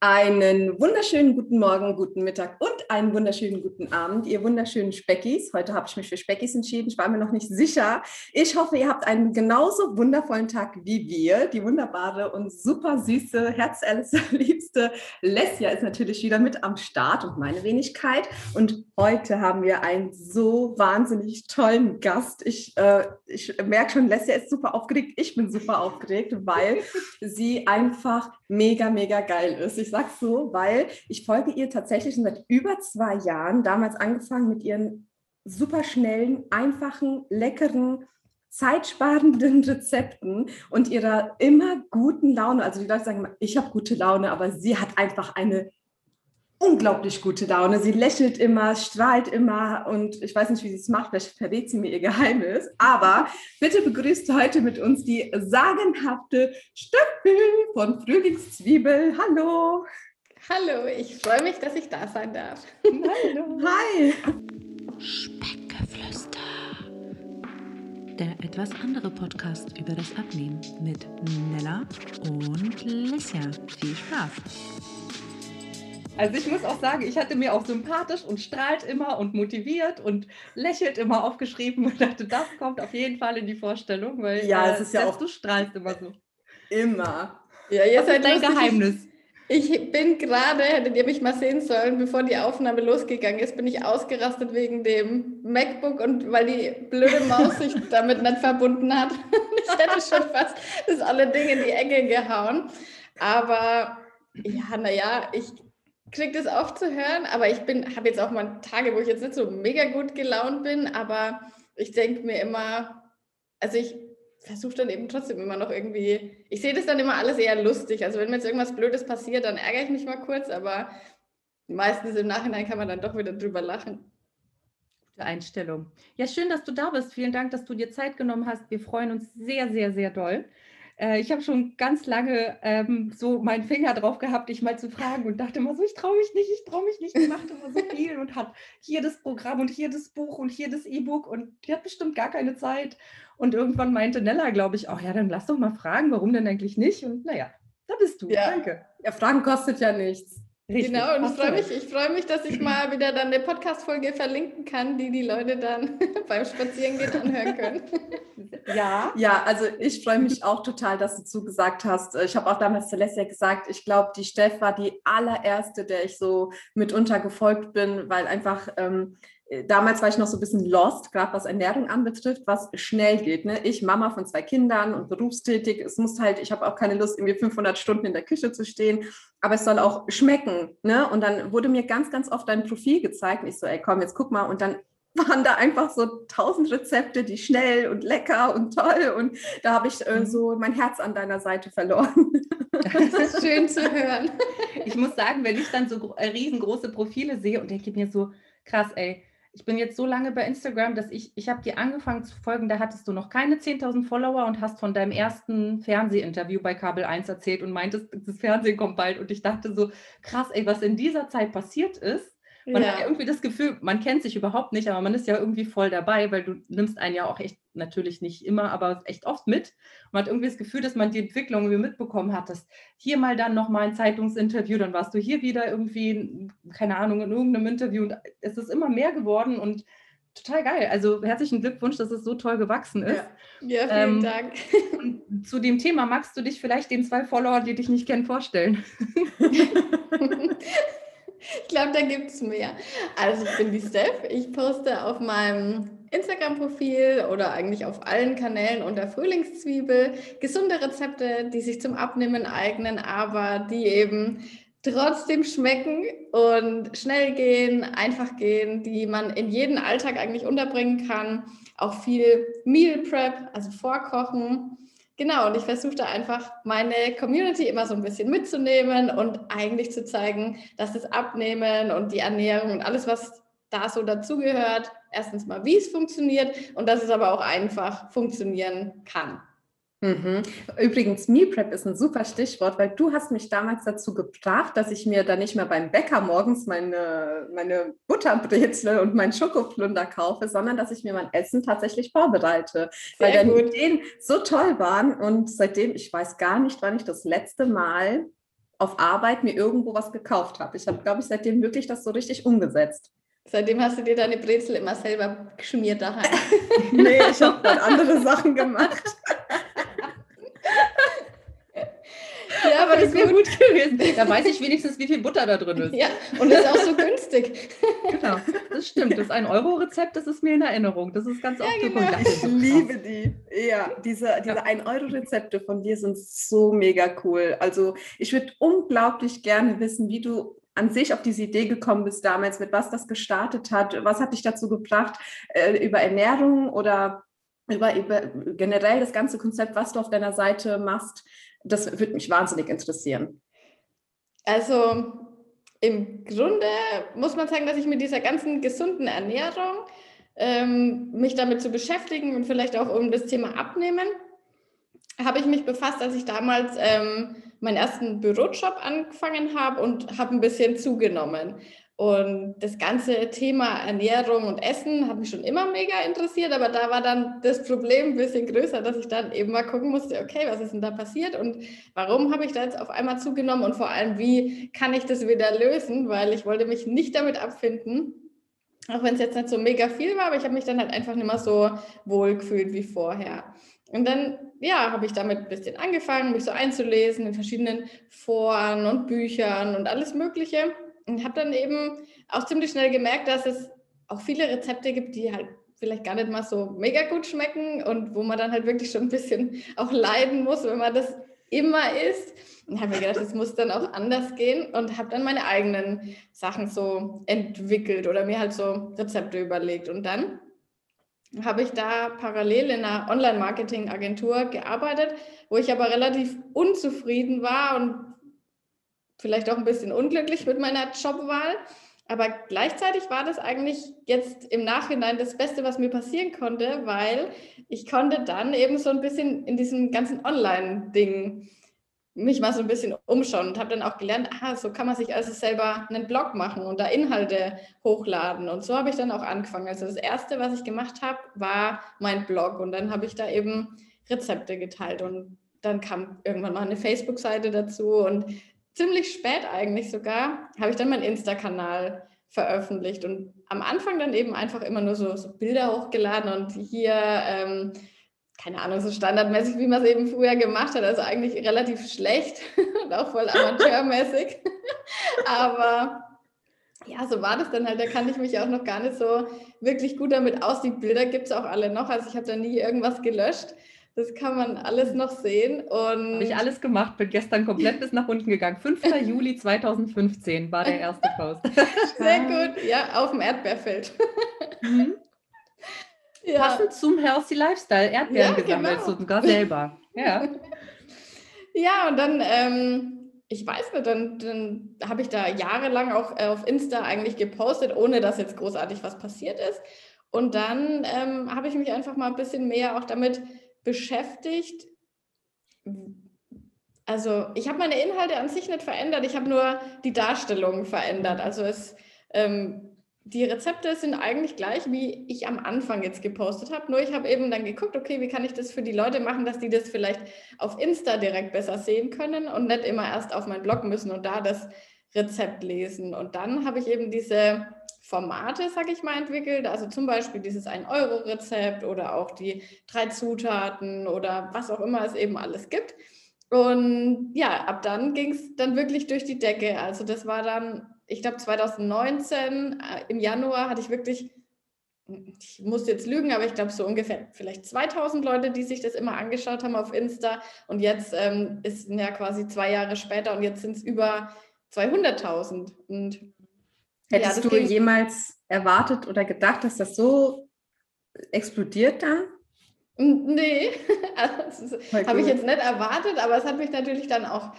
Einen wunderschönen guten Morgen, guten Mittag und einen wunderschönen guten Abend, ihr wunderschönen Speckis. Heute habe ich mich für Speckis entschieden. Ich war mir noch nicht sicher. Ich hoffe, ihr habt einen genauso wundervollen Tag wie wir. Die wunderbare und super süße, herzliebste Lesja ist natürlich wieder mit am Start und meine Wenigkeit. Und heute haben wir einen so wahnsinnig tollen Gast. Ich, äh, ich merke schon, Lesja ist super aufgeregt. Ich bin super aufgeregt, weil sie einfach mega, mega geil ist. Ich sage so, weil ich folge ihr tatsächlich schon seit über zwei Jahren, damals angefangen mit ihren super schnellen, einfachen, leckeren, zeitsparenden Rezepten und ihrer immer guten Laune. Also die Leute sagen immer, ich habe gute Laune, aber sie hat einfach eine unglaublich gute Laune. Sie lächelt immer, strahlt immer und ich weiß nicht, wie sie es macht, vielleicht verrät sie mir ihr Geheimnis. Aber bitte begrüßt heute mit uns die sagenhafte Steffi von Frühlingszwiebel. Hallo. Hallo, ich freue mich, dass ich da sein darf. Hallo. Hi. Speckgeflüster. Der etwas andere Podcast über das Abnehmen mit Nella und Lissia. Viel Spaß. Also ich muss auch sagen, ich hatte mir auch sympathisch und strahlt immer und motiviert und lächelt immer aufgeschrieben und dachte, das kommt auf jeden Fall in die Vorstellung, weil ja, äh, es ist ja auch du strahlst immer so. Immer. Ja, ihr seid dein Geheimnis. Ich, ich bin gerade, hättet ihr mich mal sehen sollen, bevor die Aufnahme losgegangen ist, bin ich ausgerastet wegen dem MacBook und weil die blöde Maus sich damit nicht verbunden hat. ich hätte schon fast das alle Dinge in die Ecke gehauen. Aber ja, naja, ich kriege das oft zu hören, aber ich bin, habe jetzt auch mal Tage, wo ich jetzt nicht so mega gut gelaunt bin, aber ich denke mir immer, also ich versuche dann eben trotzdem immer noch irgendwie, ich sehe das dann immer alles eher lustig. Also wenn mir jetzt irgendwas Blödes passiert, dann ärgere ich mich mal kurz, aber meistens im Nachhinein kann man dann doch wieder drüber lachen. Gute Einstellung. Ja, schön, dass du da bist. Vielen Dank, dass du dir Zeit genommen hast. Wir freuen uns sehr, sehr, sehr doll. Äh, ich habe schon ganz lange ähm, so meinen Finger drauf gehabt, dich mal zu fragen und dachte immer so, ich traue mich nicht, ich traue mich nicht. Die macht immer so viel und hat hier das Programm und hier das Buch und hier das E-Book und die hat bestimmt gar keine Zeit. Und irgendwann meinte Nella, glaube ich, auch, ja, dann lass doch mal fragen, warum denn eigentlich nicht? Und naja, da bist du. Ja. Danke. Ja, Fragen kostet ja nichts. Richtig. Genau, und ich freue mich, ich freue mich, dass ich mal wieder dann eine Podcast-Folge verlinken kann, die die Leute dann beim Spazierengehen anhören können. Ja. Ja, also ich freue mich auch total, dass du zugesagt hast. Ich habe auch damals Celestia gesagt, ich glaube, die Steff war die allererste, der ich so mitunter gefolgt bin, weil einfach ähm, äh, damals war ich noch so ein bisschen lost, gerade was Ernährung anbetrifft, was schnell geht. Ne? Ich, Mama von zwei Kindern und berufstätig, es muss halt, ich habe auch keine Lust, irgendwie 500 Stunden in der Küche zu stehen, aber es soll auch schmecken. Ne? Und dann wurde mir ganz, ganz oft dein Profil gezeigt und ich so, ey, komm, jetzt guck mal. Und dann waren da einfach so tausend Rezepte, die schnell und lecker und toll. Und da habe ich äh, so mein Herz an deiner Seite verloren. Das ist schön zu hören. Ich muss sagen, wenn ich dann so äh, riesengroße Profile sehe und denke mir so, krass, ey, ich bin jetzt so lange bei Instagram, dass ich, ich habe dir angefangen zu folgen, da hattest du noch keine 10.000 Follower und hast von deinem ersten Fernsehinterview bei Kabel 1 erzählt und meintest, das Fernsehen kommt bald. Und ich dachte so, krass, ey, was in dieser Zeit passiert ist, man ja. hat ja irgendwie das Gefühl, man kennt sich überhaupt nicht, aber man ist ja irgendwie voll dabei, weil du nimmst einen ja auch echt, natürlich nicht immer, aber echt oft mit. Man hat irgendwie das Gefühl, dass man die Entwicklung irgendwie mitbekommen hat, dass hier mal dann nochmal ein Zeitungsinterview, dann warst du hier wieder irgendwie, keine Ahnung, in irgendeinem Interview und es ist immer mehr geworden und total geil. Also herzlichen Glückwunsch, dass es so toll gewachsen ist. Ja, ja vielen ähm, Dank. zu dem Thema magst du dich vielleicht den zwei Followern, die dich nicht kennen, vorstellen? Ich glaube, da gibt es mehr. Also ich bin die Steph. Ich poste auf meinem Instagram-Profil oder eigentlich auf allen Kanälen unter Frühlingszwiebel gesunde Rezepte, die sich zum Abnehmen eignen, aber die eben trotzdem schmecken und schnell gehen, einfach gehen, die man in jeden Alltag eigentlich unterbringen kann. Auch viel Meal Prep, also Vorkochen Genau, und ich versuche da einfach meine Community immer so ein bisschen mitzunehmen und eigentlich zu zeigen, dass das Abnehmen und die Ernährung und alles, was da so dazugehört, erstens mal, wie es funktioniert und dass es aber auch einfach funktionieren kann. Mhm. Übrigens, Meal Prep ist ein super Stichwort, weil du hast mich damals dazu gebracht, dass ich mir da nicht mehr beim Bäcker morgens meine, meine Butterbrezel und meinen Schokoplunder kaufe, sondern dass ich mir mein Essen tatsächlich vorbereite. Sehr weil deine Ideen so toll waren und seitdem, ich weiß gar nicht, wann ich das letzte Mal auf Arbeit mir irgendwo was gekauft habe. Ich habe, glaube ich, seitdem wirklich das so richtig umgesetzt. Seitdem hast du dir deine Brezel immer selber geschmiert daheim. nee, ich habe dann andere Sachen gemacht. Ja, aber das wäre gut gewesen. Da weiß ich wenigstens, wie viel Butter da drin ist. Ja, und das ist auch so günstig. Genau, das stimmt. Das ein Euro-Rezept, das ist mir in Erinnerung. Das ist ganz Ja, oft genau. gekommen. Ich liebe die. Ja, diese, diese 1-Euro-Rezepte von dir sind so mega cool. Also ich würde unglaublich gerne wissen, wie du an sich auf diese Idee gekommen bist damals, mit was das gestartet hat. Was hat dich dazu gebracht, äh, über Ernährung oder über, über generell das ganze Konzept, was du auf deiner Seite machst? Das würde mich wahnsinnig interessieren. Also im Grunde muss man sagen, dass ich mit dieser ganzen gesunden Ernährung ähm, mich damit zu beschäftigen und vielleicht auch um das Thema Abnehmen, habe ich mich befasst, als ich damals ähm, meinen ersten Bürojob angefangen habe und habe ein bisschen zugenommen. Und das ganze Thema Ernährung und Essen hat mich schon immer mega interessiert, aber da war dann das Problem ein bisschen größer, dass ich dann eben mal gucken musste, okay, was ist denn da passiert und warum habe ich da jetzt auf einmal zugenommen und vor allem, wie kann ich das wieder lösen, weil ich wollte mich nicht damit abfinden, auch wenn es jetzt nicht so mega viel war, aber ich habe mich dann halt einfach nicht mehr so wohl gefühlt wie vorher. Und dann, ja, habe ich damit ein bisschen angefangen, mich so einzulesen in verschiedenen Foren und Büchern und alles Mögliche. Und habe dann eben auch ziemlich schnell gemerkt, dass es auch viele Rezepte gibt, die halt vielleicht gar nicht mal so mega gut schmecken und wo man dann halt wirklich schon ein bisschen auch leiden muss, wenn man das immer isst. Und habe mir gedacht, es muss dann auch anders gehen und habe dann meine eigenen Sachen so entwickelt oder mir halt so Rezepte überlegt. Und dann habe ich da parallel in einer Online-Marketing-Agentur gearbeitet, wo ich aber relativ unzufrieden war und vielleicht auch ein bisschen unglücklich mit meiner Jobwahl. Aber gleichzeitig war das eigentlich jetzt im Nachhinein das Beste, was mir passieren konnte, weil ich konnte dann eben so ein bisschen in diesem ganzen Online-Ding mich mal so ein bisschen umschauen und habe dann auch gelernt, aha, so kann man sich also selber einen Blog machen und da Inhalte hochladen. Und so habe ich dann auch angefangen. Also das Erste, was ich gemacht habe, war mein Blog und dann habe ich da eben Rezepte geteilt und dann kam irgendwann mal eine Facebook-Seite dazu und ziemlich spät eigentlich sogar habe ich dann meinen Insta-Kanal veröffentlicht und am Anfang dann eben einfach immer nur so, so Bilder hochgeladen und hier ähm, keine Ahnung, so standardmäßig, wie man es eben früher gemacht hat. Also eigentlich relativ schlecht und auch voll amateurmäßig. Aber ja, so war das dann halt. Da kann ich mich auch noch gar nicht so wirklich gut damit aus. Die Bilder gibt es auch alle noch. Also ich habe da nie irgendwas gelöscht. Das kann man alles noch sehen. Und Habe ich alles gemacht, bin gestern komplett bis nach unten gegangen. 5. Juli 2015 war der erste Post. Sehr gut, ja, auf dem Erdbeerfeld. Mhm. Ja. Passend zum Healthy Lifestyle, Erdbeeren Ja, gesammelt, genau. sogar selber. Ja. Ja, und dann, ähm, ich weiß nicht, dann, dann habe ich da jahrelang auch äh, auf Insta eigentlich gepostet, ohne dass jetzt großartig was passiert ist. Und dann ähm, habe ich mich einfach mal ein bisschen mehr auch damit beschäftigt. Also ich habe meine Inhalte an sich nicht verändert, ich habe nur die Darstellung verändert. Also es, ähm, die Rezepte sind eigentlich gleich, wie ich am Anfang jetzt gepostet habe. Nur ich habe eben dann geguckt, okay, wie kann ich das für die Leute machen, dass die das vielleicht auf Insta direkt besser sehen können und nicht immer erst auf meinen Blog müssen und da das Rezept lesen. Und dann habe ich eben diese Formate, sage ich mal, entwickelt. Also zum Beispiel dieses 1-Euro-Rezept oder auch die drei Zutaten oder was auch immer es eben alles gibt. Und ja, ab dann ging es dann wirklich durch die Decke. Also das war dann, ich glaube 2019 äh, im Januar hatte ich wirklich, ich muss jetzt lügen, aber ich glaube so ungefähr vielleicht 2000 Leute, die sich das immer angeschaut haben auf Insta. Und jetzt ähm, ist ja quasi zwei Jahre später und jetzt sind es über 200.000. Und Hättest das du jemals erwartet oder gedacht, dass das so explodiert dann? Nee, also, Voll habe ich jetzt nicht erwartet, aber es hat mich natürlich dann auch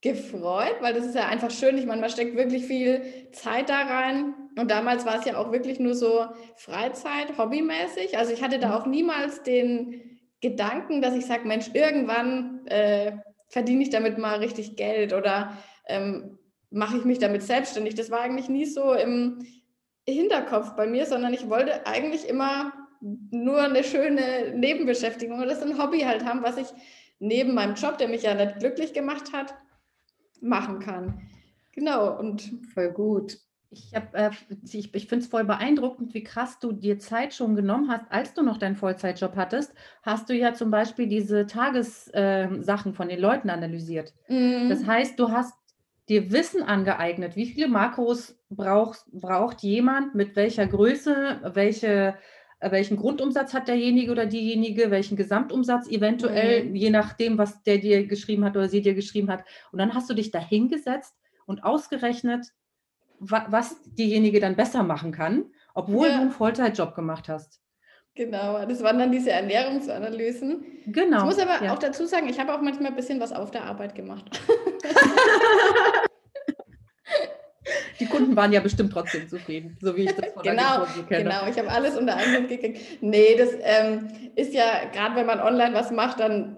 gefreut, weil das ist ja einfach schön. Ich meine, man steckt wirklich viel Zeit da rein. Und damals war es ja auch wirklich nur so Freizeit, hobbymäßig. Also ich hatte da auch niemals den Gedanken, dass ich sage, Mensch, irgendwann äh, verdiene ich damit mal richtig Geld oder ähm, mache ich mich damit selbstständig. Das war eigentlich nie so im Hinterkopf bei mir, sondern ich wollte eigentlich immer nur eine schöne Nebenbeschäftigung oder so ein Hobby halt haben, was ich neben meinem Job, der mich ja nicht glücklich gemacht hat, machen kann. Genau, und voll gut. Ich, äh, ich, ich finde es voll beeindruckend, wie krass du dir Zeit schon genommen hast, als du noch deinen Vollzeitjob hattest. Hast du ja zum Beispiel diese Tagessachen äh, von den Leuten analysiert. Mhm. Das heißt, du hast dir Wissen angeeignet. Wie viele Makros braucht, braucht jemand, mit welcher Größe, welche, äh, welchen Grundumsatz hat derjenige oder diejenige, welchen Gesamtumsatz eventuell, mhm. je nachdem, was der dir geschrieben hat oder sie dir geschrieben hat. Und dann hast du dich da hingesetzt und ausgerechnet, wa was diejenige dann besser machen kann, obwohl ja. du einen Vollzeitjob gemacht hast. Genau, das waren dann diese Ernährungsanalysen. Genau. Ich muss aber ja. auch dazu sagen, ich habe auch manchmal ein bisschen was auf der Arbeit gemacht. Die Kunden waren ja bestimmt trotzdem zufrieden, so wie ich das von genau, der kenne. Genau, ich habe alles unter einen Hut gekriegt. Nee, das ähm, ist ja, gerade wenn man online was macht, dann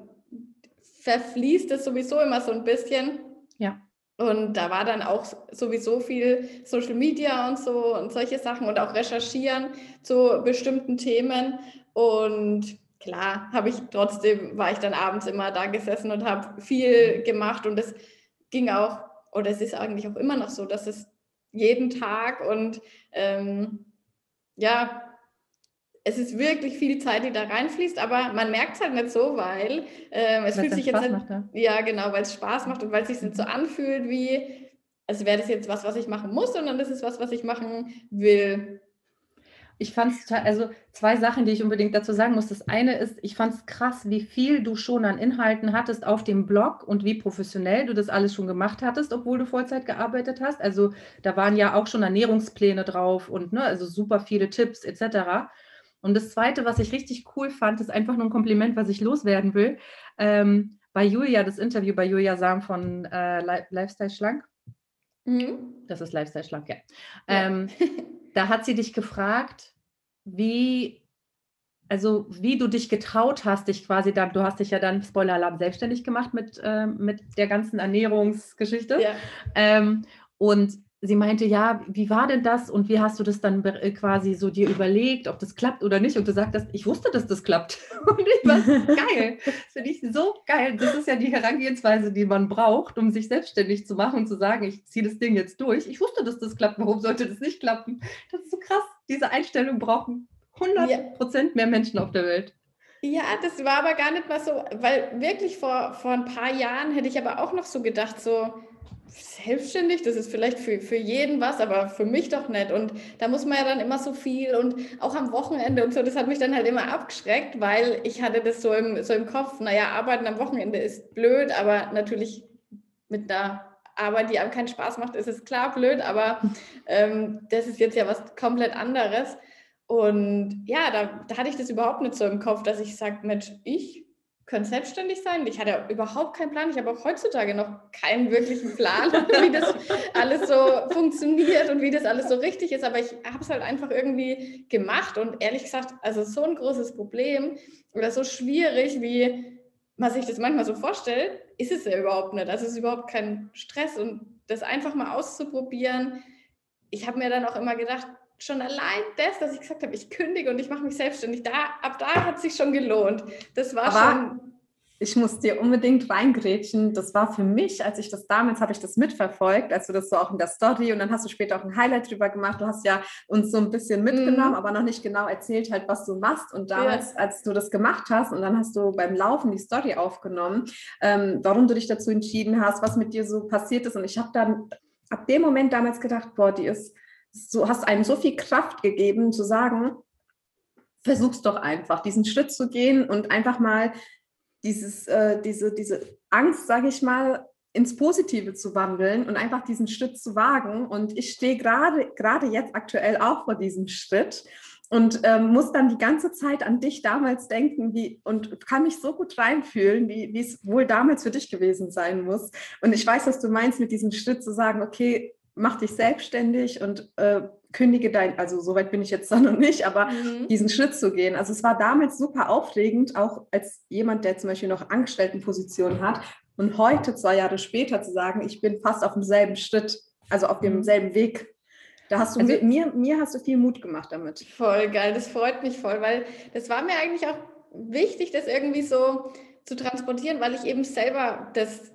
verfließt es sowieso immer so ein bisschen. Ja. Und da war dann auch sowieso viel Social Media und so und solche Sachen und auch recherchieren zu bestimmten Themen. Und klar, habe ich trotzdem, war ich dann abends immer da gesessen und habe viel gemacht. Und es ging auch, oder es ist eigentlich auch immer noch so, dass es jeden Tag und ähm, ja, es ist wirklich viel Zeit, die da reinfließt, aber man merkt es halt nicht so, weil ähm, es fühlt sich Spaß jetzt nicht, macht, ja. ja genau, weil es Spaß macht und weil es sich nicht so anfühlt wie, als wäre das jetzt was, was ich machen muss, sondern das ist was, was ich machen will. Ich fand es also zwei Sachen, die ich unbedingt dazu sagen muss. Das eine ist, ich fand es krass, wie viel du schon an Inhalten hattest auf dem Blog und wie professionell du das alles schon gemacht hattest, obwohl du Vollzeit gearbeitet hast. Also da waren ja auch schon Ernährungspläne drauf und ne, also super viele Tipps etc. Und das Zweite, was ich richtig cool fand, ist einfach nur ein Kompliment, was ich loswerden will. Ähm, bei Julia, das Interview bei Julia Sam von äh, Lifestyle Schlank. Mhm. Das ist Lifestyle Schlank, ja. ja. Ähm, da hat sie dich gefragt, wie, also wie du dich getraut hast, dich quasi dann, du hast dich ja dann, Spoiler-Alarm, selbstständig gemacht mit, äh, mit der ganzen Ernährungsgeschichte. Ja. Ähm, und sie meinte, ja, wie war denn das und wie hast du das dann äh, quasi so dir überlegt, ob das klappt oder nicht? Und du sagtest, ich wusste, dass das klappt. Und ich war geil. Das finde ich so geil. Das ist ja die Herangehensweise, die man braucht, um sich selbstständig zu machen und zu sagen, ich ziehe das Ding jetzt durch. Ich wusste, dass das klappt. Warum sollte das nicht klappen? Das ist so krass. Diese Einstellung brauchen 100 Prozent ja. mehr Menschen auf der Welt. Ja, das war aber gar nicht mal so, weil wirklich vor, vor ein paar Jahren hätte ich aber auch noch so gedacht, so, selbstständig, das ist vielleicht für, für jeden was, aber für mich doch nicht. Und da muss man ja dann immer so viel und auch am Wochenende und so, das hat mich dann halt immer abgeschreckt, weil ich hatte das so im, so im Kopf, naja, arbeiten am Wochenende ist blöd, aber natürlich mit einer Arbeit, die einem keinen Spaß macht, ist es klar blöd, aber ähm, das ist jetzt ja was komplett anderes. Und ja, da, da hatte ich das überhaupt nicht so im Kopf, dass ich sage, Mensch, ich können selbstständig sein. Ich hatte überhaupt keinen Plan. Ich habe auch heutzutage noch keinen wirklichen Plan, wie das alles so funktioniert und wie das alles so richtig ist. Aber ich habe es halt einfach irgendwie gemacht und ehrlich gesagt, also so ein großes Problem oder so schwierig, wie man sich das manchmal so vorstellt, ist es ja überhaupt nicht. Also es ist überhaupt kein Stress und das einfach mal auszuprobieren. Ich habe mir dann auch immer gedacht, schon allein das, dass ich gesagt habe, ich kündige und ich mache mich selbstständig, da, ab da hat sich schon gelohnt. Das war Aber schon. Ich muss dir unbedingt reingrätschen. Das war für mich, als ich das damals habe ich das mitverfolgt, als du das so auch in der Story und dann hast du später auch ein Highlight drüber gemacht. Du hast ja uns so ein bisschen mitgenommen, mhm. aber noch nicht genau erzählt halt, was du machst. Und damals, ja. als du das gemacht hast und dann hast du beim Laufen die Story aufgenommen, ähm, warum du dich dazu entschieden hast, was mit dir so passiert ist. Und ich habe dann ab dem Moment damals gedacht, boah, die ist so hast einem so viel Kraft gegeben, zu sagen, versuch's doch einfach, diesen Schritt zu gehen und einfach mal dieses, äh, diese, diese Angst, sage ich mal, ins Positive zu wandeln und einfach diesen Schritt zu wagen. Und ich stehe gerade jetzt aktuell auch vor diesem Schritt und ähm, muss dann die ganze Zeit an dich damals denken wie, und kann mich so gut reinfühlen, wie es wohl damals für dich gewesen sein muss. Und ich weiß, was du meinst mit diesem Schritt zu sagen, okay, mach dich selbstständig und äh, kündige dein, also soweit bin ich jetzt da noch nicht, aber mhm. diesen Schritt zu gehen. Also es war damals super aufregend, auch als jemand, der zum Beispiel noch Angestelltenposition hat und heute, zwei Jahre später, zu sagen, ich bin fast auf demselben Schritt, also auf mhm. demselben Weg. Da hast du also, mir, mir hast du viel Mut gemacht damit. Voll geil, das freut mich voll, weil das war mir eigentlich auch wichtig, das irgendwie so zu transportieren, weil ich eben selber das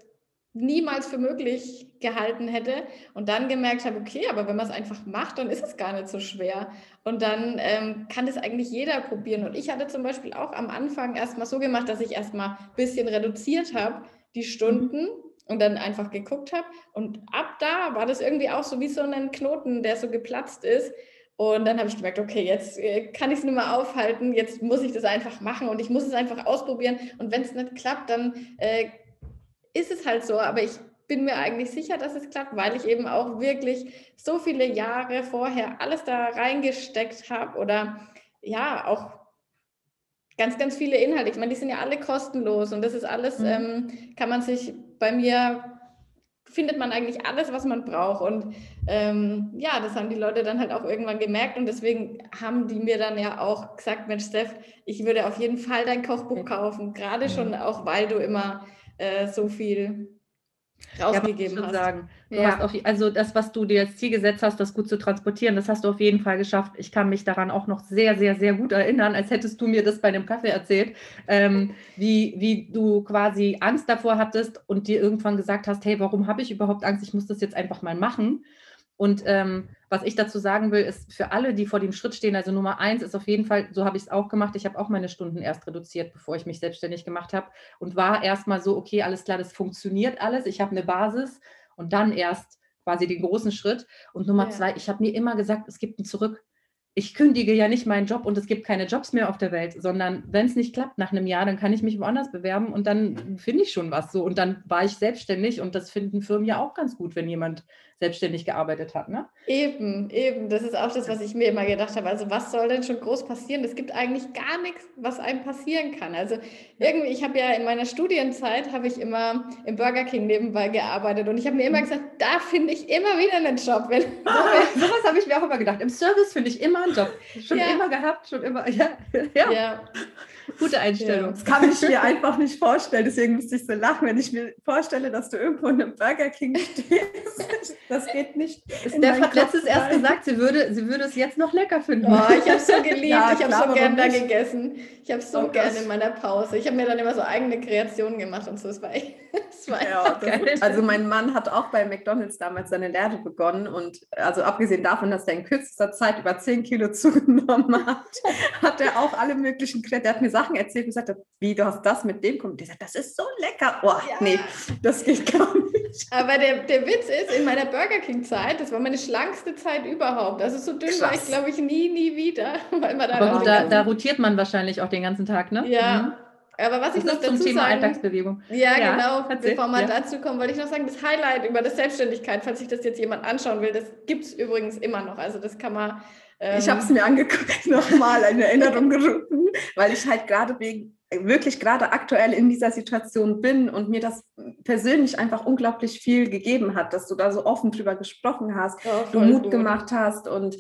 niemals für möglich gehalten hätte und dann gemerkt habe, okay, aber wenn man es einfach macht, dann ist es gar nicht so schwer und dann ähm, kann das eigentlich jeder probieren und ich hatte zum Beispiel auch am Anfang erstmal so gemacht, dass ich erstmal ein bisschen reduziert habe, die Stunden mhm. und dann einfach geguckt habe und ab da war das irgendwie auch so wie so ein Knoten, der so geplatzt ist und dann habe ich gemerkt, okay, jetzt äh, kann ich es nicht mehr aufhalten, jetzt muss ich das einfach machen und ich muss es einfach ausprobieren. Und wenn es nicht klappt, dann äh, ist es halt so. Aber ich bin mir eigentlich sicher, dass es klappt, weil ich eben auch wirklich so viele Jahre vorher alles da reingesteckt habe oder ja, auch ganz, ganz viele Inhalte. Ich meine, die sind ja alle kostenlos und das ist alles, mhm. ähm, kann man sich bei mir findet man eigentlich alles, was man braucht. Und ähm, ja, das haben die Leute dann halt auch irgendwann gemerkt und deswegen haben die mir dann ja auch gesagt, Mensch, Steph, ich würde auf jeden Fall dein Kochbuch kaufen, gerade schon auch, weil du immer äh, so viel rausgegeben ja, hast. Sagen. Ja. Hast auf, also das, was du dir als Ziel gesetzt hast, das gut zu transportieren, das hast du auf jeden Fall geschafft. Ich kann mich daran auch noch sehr, sehr, sehr gut erinnern, als hättest du mir das bei einem Kaffee erzählt, ähm, wie, wie du quasi Angst davor hattest und dir irgendwann gesagt hast, hey, warum habe ich überhaupt Angst? Ich muss das jetzt einfach mal machen. Und ähm, was ich dazu sagen will, ist für alle, die vor dem Schritt stehen, also Nummer eins ist auf jeden Fall, so habe ich es auch gemacht, ich habe auch meine Stunden erst reduziert, bevor ich mich selbstständig gemacht habe und war erstmal so, okay, alles klar, das funktioniert alles, ich habe eine Basis und dann erst quasi den großen Schritt. Und Nummer ja. zwei, ich habe mir immer gesagt, es gibt ein Zurück ich kündige ja nicht meinen Job und es gibt keine Jobs mehr auf der Welt, sondern wenn es nicht klappt nach einem Jahr, dann kann ich mich woanders bewerben und dann finde ich schon was so. Und dann war ich selbstständig und das finden Firmen ja auch ganz gut, wenn jemand selbstständig gearbeitet hat. Ne? Eben, eben. Das ist auch das, was ich mir immer gedacht habe. Also was soll denn schon groß passieren? Es gibt eigentlich gar nichts, was einem passieren kann. Also irgendwie, ich habe ja in meiner Studienzeit, habe ich immer im Burger King nebenbei gearbeitet und ich habe mir immer gesagt, da finde ich immer wieder einen Job. Wenn, ah, sowas habe ich mir auch immer gedacht. Im Service finde ich immer einen Job. Schon ja. immer gehabt, schon immer. Ja. ja. ja. Gute Einstellung. Das kann ich mir einfach nicht vorstellen. Deswegen müsste ich so lachen, wenn ich mir vorstelle, dass du irgendwo in einem Burger King stehst. Das geht nicht. Steph hat letztes erst gesagt, sie würde, sie würde es jetzt noch lecker finden. Oh, ich habe es so geliebt. Ja, ich habe so gerne da gegessen. Ich habe so oh, gerne in meiner Pause. Ich habe mir dann immer so eigene Kreationen gemacht und so. Es war, echt, es war ja, geil. Also mein Mann hat auch bei McDonalds damals seine Lehre begonnen und also abgesehen davon, dass er in kürzester Zeit über 10 Kilo zugenommen hat, hat er auch alle möglichen Kreationen. Der hat mir Sachen erzählt und gesagt, wie du hast das mit dem kommentiert. Das ist so lecker. Oh, ja. nee, das geht gar nicht. Aber der, der Witz ist, in meiner Burger King-Zeit, das war meine schlankste Zeit überhaupt. Also so dünn Krass. war ich, glaube ich, nie, nie wieder. Weil man da Aber gut, da, da, rotiert man wahrscheinlich auch den ganzen Tag, ne? Ja. Mhm. Aber was das ich noch dazu zum Thema sagen, Alltagsbewegung. Ja, ja genau. Erzähl. Bevor wir ja. dazu kommen, wollte ich noch sagen, das Highlight über das Selbstständigkeit, falls sich das jetzt jemand anschauen will, das gibt es übrigens immer noch. Also das kann man ähm, ich habe es mir angeguckt, nochmal eine Erinnerung gerufen, weil ich halt gerade wegen wirklich gerade aktuell in dieser Situation bin und mir das persönlich einfach unglaublich viel gegeben hat, dass du da so offen drüber gesprochen hast, oh, du Mut gut. gemacht hast und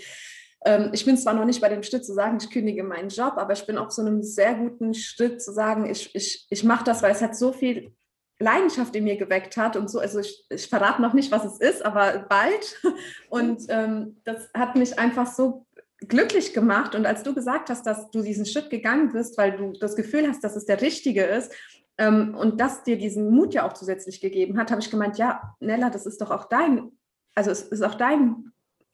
ähm, ich bin zwar noch nicht bei dem Schritt zu sagen, ich kündige meinen Job, aber ich bin auf so einem sehr guten Schritt zu sagen, ich, ich, ich mache das, weil es hat so viel Leidenschaft in mir geweckt hat und so. Also ich, ich verrate noch nicht, was es ist, aber bald. Und ähm, das hat mich einfach so glücklich gemacht. Und als du gesagt hast, dass du diesen Schritt gegangen bist, weil du das Gefühl hast, dass es der richtige ist ähm, und das dir diesen Mut ja auch zusätzlich gegeben hat, habe ich gemeint, ja, Nella, das ist doch auch dein, also es ist auch dein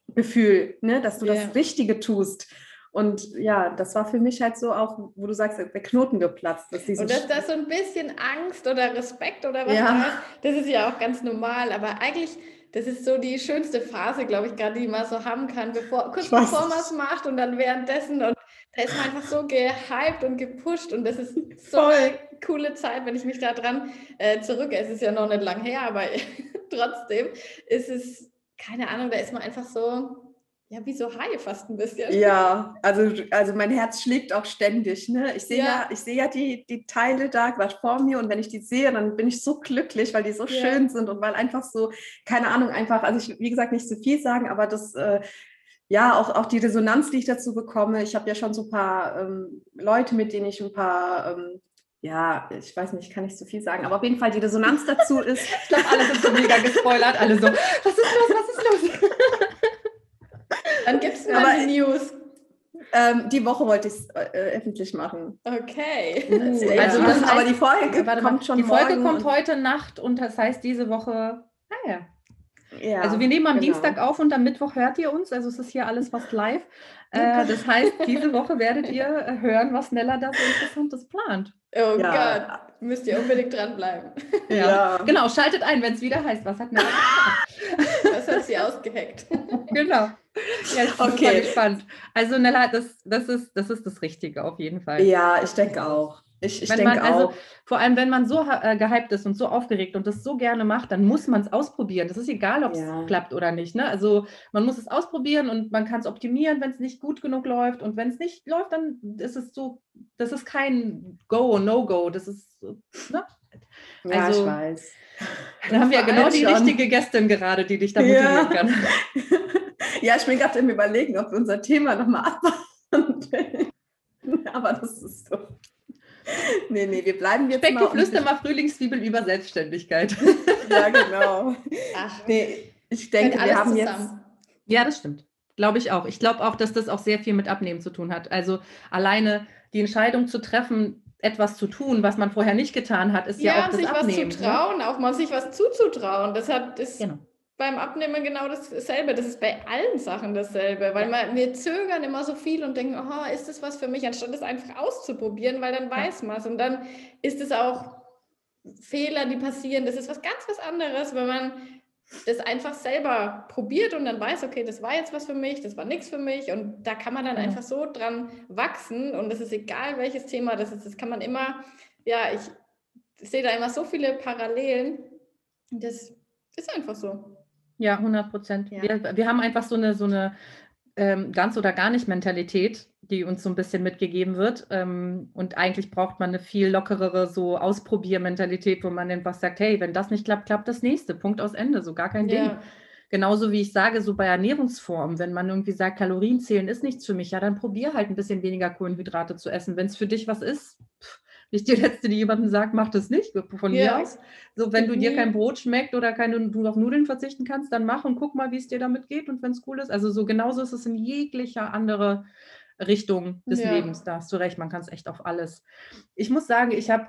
Gefühl, ne, dass du yeah. das Richtige tust. Und ja, das war für mich halt so auch, wo du sagst, der Knoten geplatzt. Dass und dass das so ein bisschen Angst oder Respekt oder was ja. das ist ja auch ganz normal. Aber eigentlich das ist so die schönste Phase, glaube ich, gerade die man so haben kann, bevor, kurz bevor man es macht und dann währenddessen. Und da ist man einfach so gehypt und gepusht und das ist so Voll. eine coole Zeit, wenn ich mich da dran äh, zurück. Es ist ja noch nicht lang her, aber trotzdem ist es, keine Ahnung, da ist man einfach so ja, wie so Haie fast ein bisschen. Ja, also, also mein Herz schlägt auch ständig. Ne? Ich sehe ja. ja, ich sehe ja die, die Teile da gerade vor mir und wenn ich die sehe, dann bin ich so glücklich, weil die so ja. schön sind und weil einfach so, keine Ahnung, einfach, also ich, wie gesagt, nicht zu viel sagen, aber das, äh, ja, auch, auch die Resonanz, die ich dazu bekomme. Ich habe ja schon so ein paar ähm, Leute, mit denen ich ein paar ähm, ja, ich weiß nicht, kann nicht so viel sagen, aber auf jeden Fall die Resonanz dazu ist. ich glaube, alle sind so mega gespoilert, alle so, was ist los, was ist los? Dann gibt es mal die News. Ähm, die Woche wollte ich es äh, öffentlich machen. Okay. Uh, also das das, aber heißt- die Folge Warte kommt schon die Folge morgen kommt heute Nacht und das heißt diese Woche. Ah ja. Ja, Also wir nehmen am genau. Dienstag auf und am Mittwoch hört ihr uns. Also es ist hier alles fast live. Äh, das heißt, diese Woche werdet ihr äh, hören, was Nella da so Interessantes plant. Oh Ja. Gott, müsst ihr unbedingt dranbleiben. Ja. Genau, schaltet ein, wenn es wieder heißt, was hat Nella gesagt? Das hat sie ausgeheckt. Genau. Ja, ich bin Okay. super gespannt. Also Nella, das, das, ist, das ist das Richtige auf jeden Fall. Ja, ich denke auch. Ich, ich denke also, auch. vor allem, wenn man so äh, gehypt ist und so aufgeregt und das so gerne macht, dann muss man es ausprobieren. Das ist egal, ob es Ja. klappt oder nicht. Ne? Also man muss es ausprobieren und man kann es optimieren, wenn es nicht gut genug läuft. Und wenn es nicht läuft, dann ist es so, das ist kein Go, No-Go. Das ist, so, ne? Ja, also- ich weiß. Da haben wir vor genau die schon. richtige Gästin gerade, die dich da Ja. motivieren kann. ja, ich bin gerade im Überlegen, ob wir unser Thema nochmal abmachen. Aber das ist so. Nee, nee, wir bleiben jetzt Becky mal. flüster mal Frühlingszwiebel über Selbstständigkeit. Ja, genau. Ach, Nee, ich denke, wir haben jetzt. zusammen. Ja, das stimmt. Glaube ich auch. Ich glaube auch, dass das auch sehr viel mit Abnehmen zu tun hat. Also alleine die Entscheidung zu treffen, etwas zu tun, was man vorher nicht getan hat, ist ja, Ja, auch das sich Abnehmen. was zu ne? trauen, auch mal sich was zuzutrauen. Das hat ist Genau. Beim Abnehmen genau dasselbe. Das ist bei allen Sachen dasselbe, weil man, wir zögern immer so viel und denken, oh, ist das was für mich, anstatt es einfach auszuprobieren, weil dann weiß man es. Und dann ist es auch Fehler, die passieren. Das ist was ganz was anderes, wenn man das einfach selber probiert und dann weiß, okay, das war jetzt was für mich, das war nichts für mich und da kann man dann einfach so dran wachsen und es ist egal, welches Thema das ist, das kann man immer, ja, ich sehe da immer so viele Parallelen. Das ist einfach so. Ja, 100 Prozent. Ja. Wir, wir haben einfach so eine, so eine ähm, ganz oder gar nicht Mentalität, die uns so ein bisschen mitgegeben wird. Ähm, und eigentlich braucht man eine viel lockerere so Ausprobiermentalität, wo man einfach sagt, hey, wenn das nicht klappt, klappt das nächste. Punkt aus Ende. So gar kein Ding. Ja. Genauso wie ich sage, so bei Ernährungsformen, wenn man irgendwie sagt, Kalorien zählen ist nichts für mich, ja, dann probier halt ein bisschen weniger Kohlenhydrate zu essen. Wenn es für dich was ist, pff, bin ich die Letzte, die jemandem sagt, mach das nicht, von mir Ja. aus. So, wenn du dir Mhm. kein Brot schmeckt oder keine, du auf Nudeln verzichten kannst, dann mach und guck mal, wie es dir damit geht und wenn es cool ist. Also so genauso ist es in jeglicher andere Richtung des Ja. Lebens. Da hast du recht, man kann es echt auf alles. Ich muss sagen, ich habe,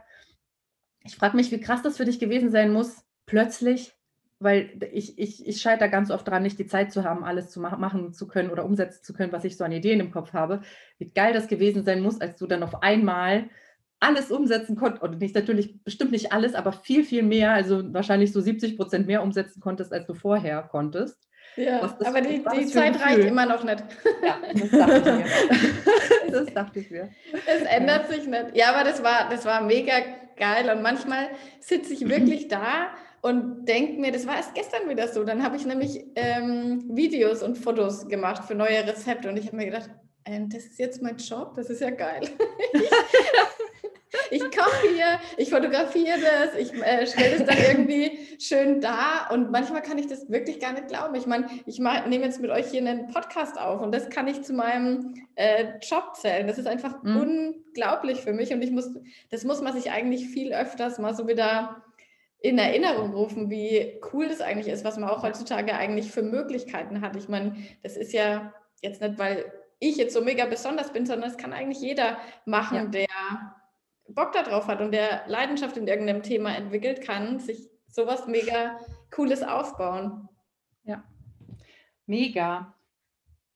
ich frage mich, wie krass das für dich gewesen sein muss, plötzlich, weil ich, ich, ich scheitere ganz oft dran, nicht die Zeit zu haben, alles zu ma machen zu können oder umsetzen zu können, was ich so an Ideen im Kopf habe. Wie geil das gewesen sein muss, als du dann auf einmal alles umsetzen konntest, und nicht natürlich, bestimmt nicht alles, aber viel, viel mehr, also wahrscheinlich so 70 Prozent mehr umsetzen konntest, als du vorher konntest. Ja, aber die, die Zeit reicht immer noch nicht. Ja, das dachte ich mir. das dachte ich mir. Es ändert sich nicht. Ja, aber das war, das war mega geil. Und manchmal sitze ich wirklich da und denke mir, das war erst gestern wieder so. Dann habe ich nämlich ähm, Videos und Fotos gemacht für neue Rezepte. Und ich habe mir gedacht, ähm, das ist jetzt mein Job, das ist ja geil. ich koche hier, ich fotografiere das, ich äh, stelle das dann irgendwie schön da und manchmal kann ich das wirklich gar nicht glauben. Ich meine, ich nehme jetzt mit euch hier einen Podcast auf und das kann ich zu meinem äh, Job zählen. Das ist einfach Mhm. unglaublich für mich und ich muss, das muss man sich eigentlich viel öfters mal so wieder in Erinnerung rufen, wie cool das eigentlich ist, was man auch heutzutage eigentlich für Möglichkeiten hat. Ich meine, das ist ja jetzt nicht, weil ich jetzt so mega besonders bin, sondern das kann eigentlich jeder machen, Ja. der Bock darauf hat und der Leidenschaft in irgendeinem Thema entwickelt, kann sich sowas mega Cooles aufbauen. Mega.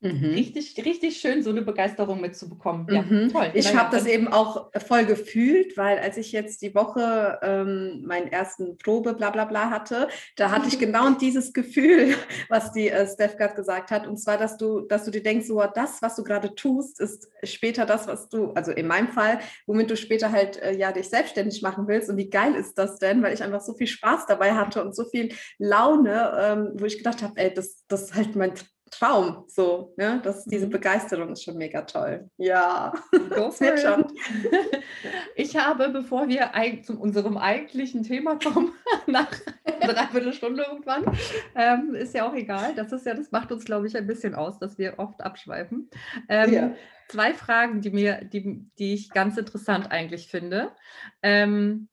Mhm. Richtig, richtig schön, so eine Begeisterung mitzubekommen. Ja, Mhm. toll. Ich habe das eben auch voll gefühlt, weil als ich jetzt die Woche ähm, meinen ersten Probe bla bla bla hatte, da hatte ich genau dieses Gefühl, was die äh, Steph gerade gesagt hat. Und zwar, dass du, dass du dir denkst, so das, was du gerade tust, ist später das, was du, also in meinem Fall, womit du später halt äh, ja dich selbstständig machen willst. Und wie geil ist das denn? Weil ich einfach so viel Spaß dabei hatte und so viel Laune, ähm, wo ich gedacht habe, ey, das, das ist halt mein Traum, so, ne? Das, diese Mhm. Begeisterung ist schon mega toll. Ja, das wird schon. Ich habe, bevor wir zu unserem eigentlichen Thema kommen, nach einer Dreiviertelstunde irgendwann, ähm, ist ja auch egal. Das ist ja, das macht uns, glaube ich, ein bisschen aus, dass wir oft abschweifen. Ähm, Ja. Zwei Fragen, die mir, die, die ich ganz interessant eigentlich finde. Ähm,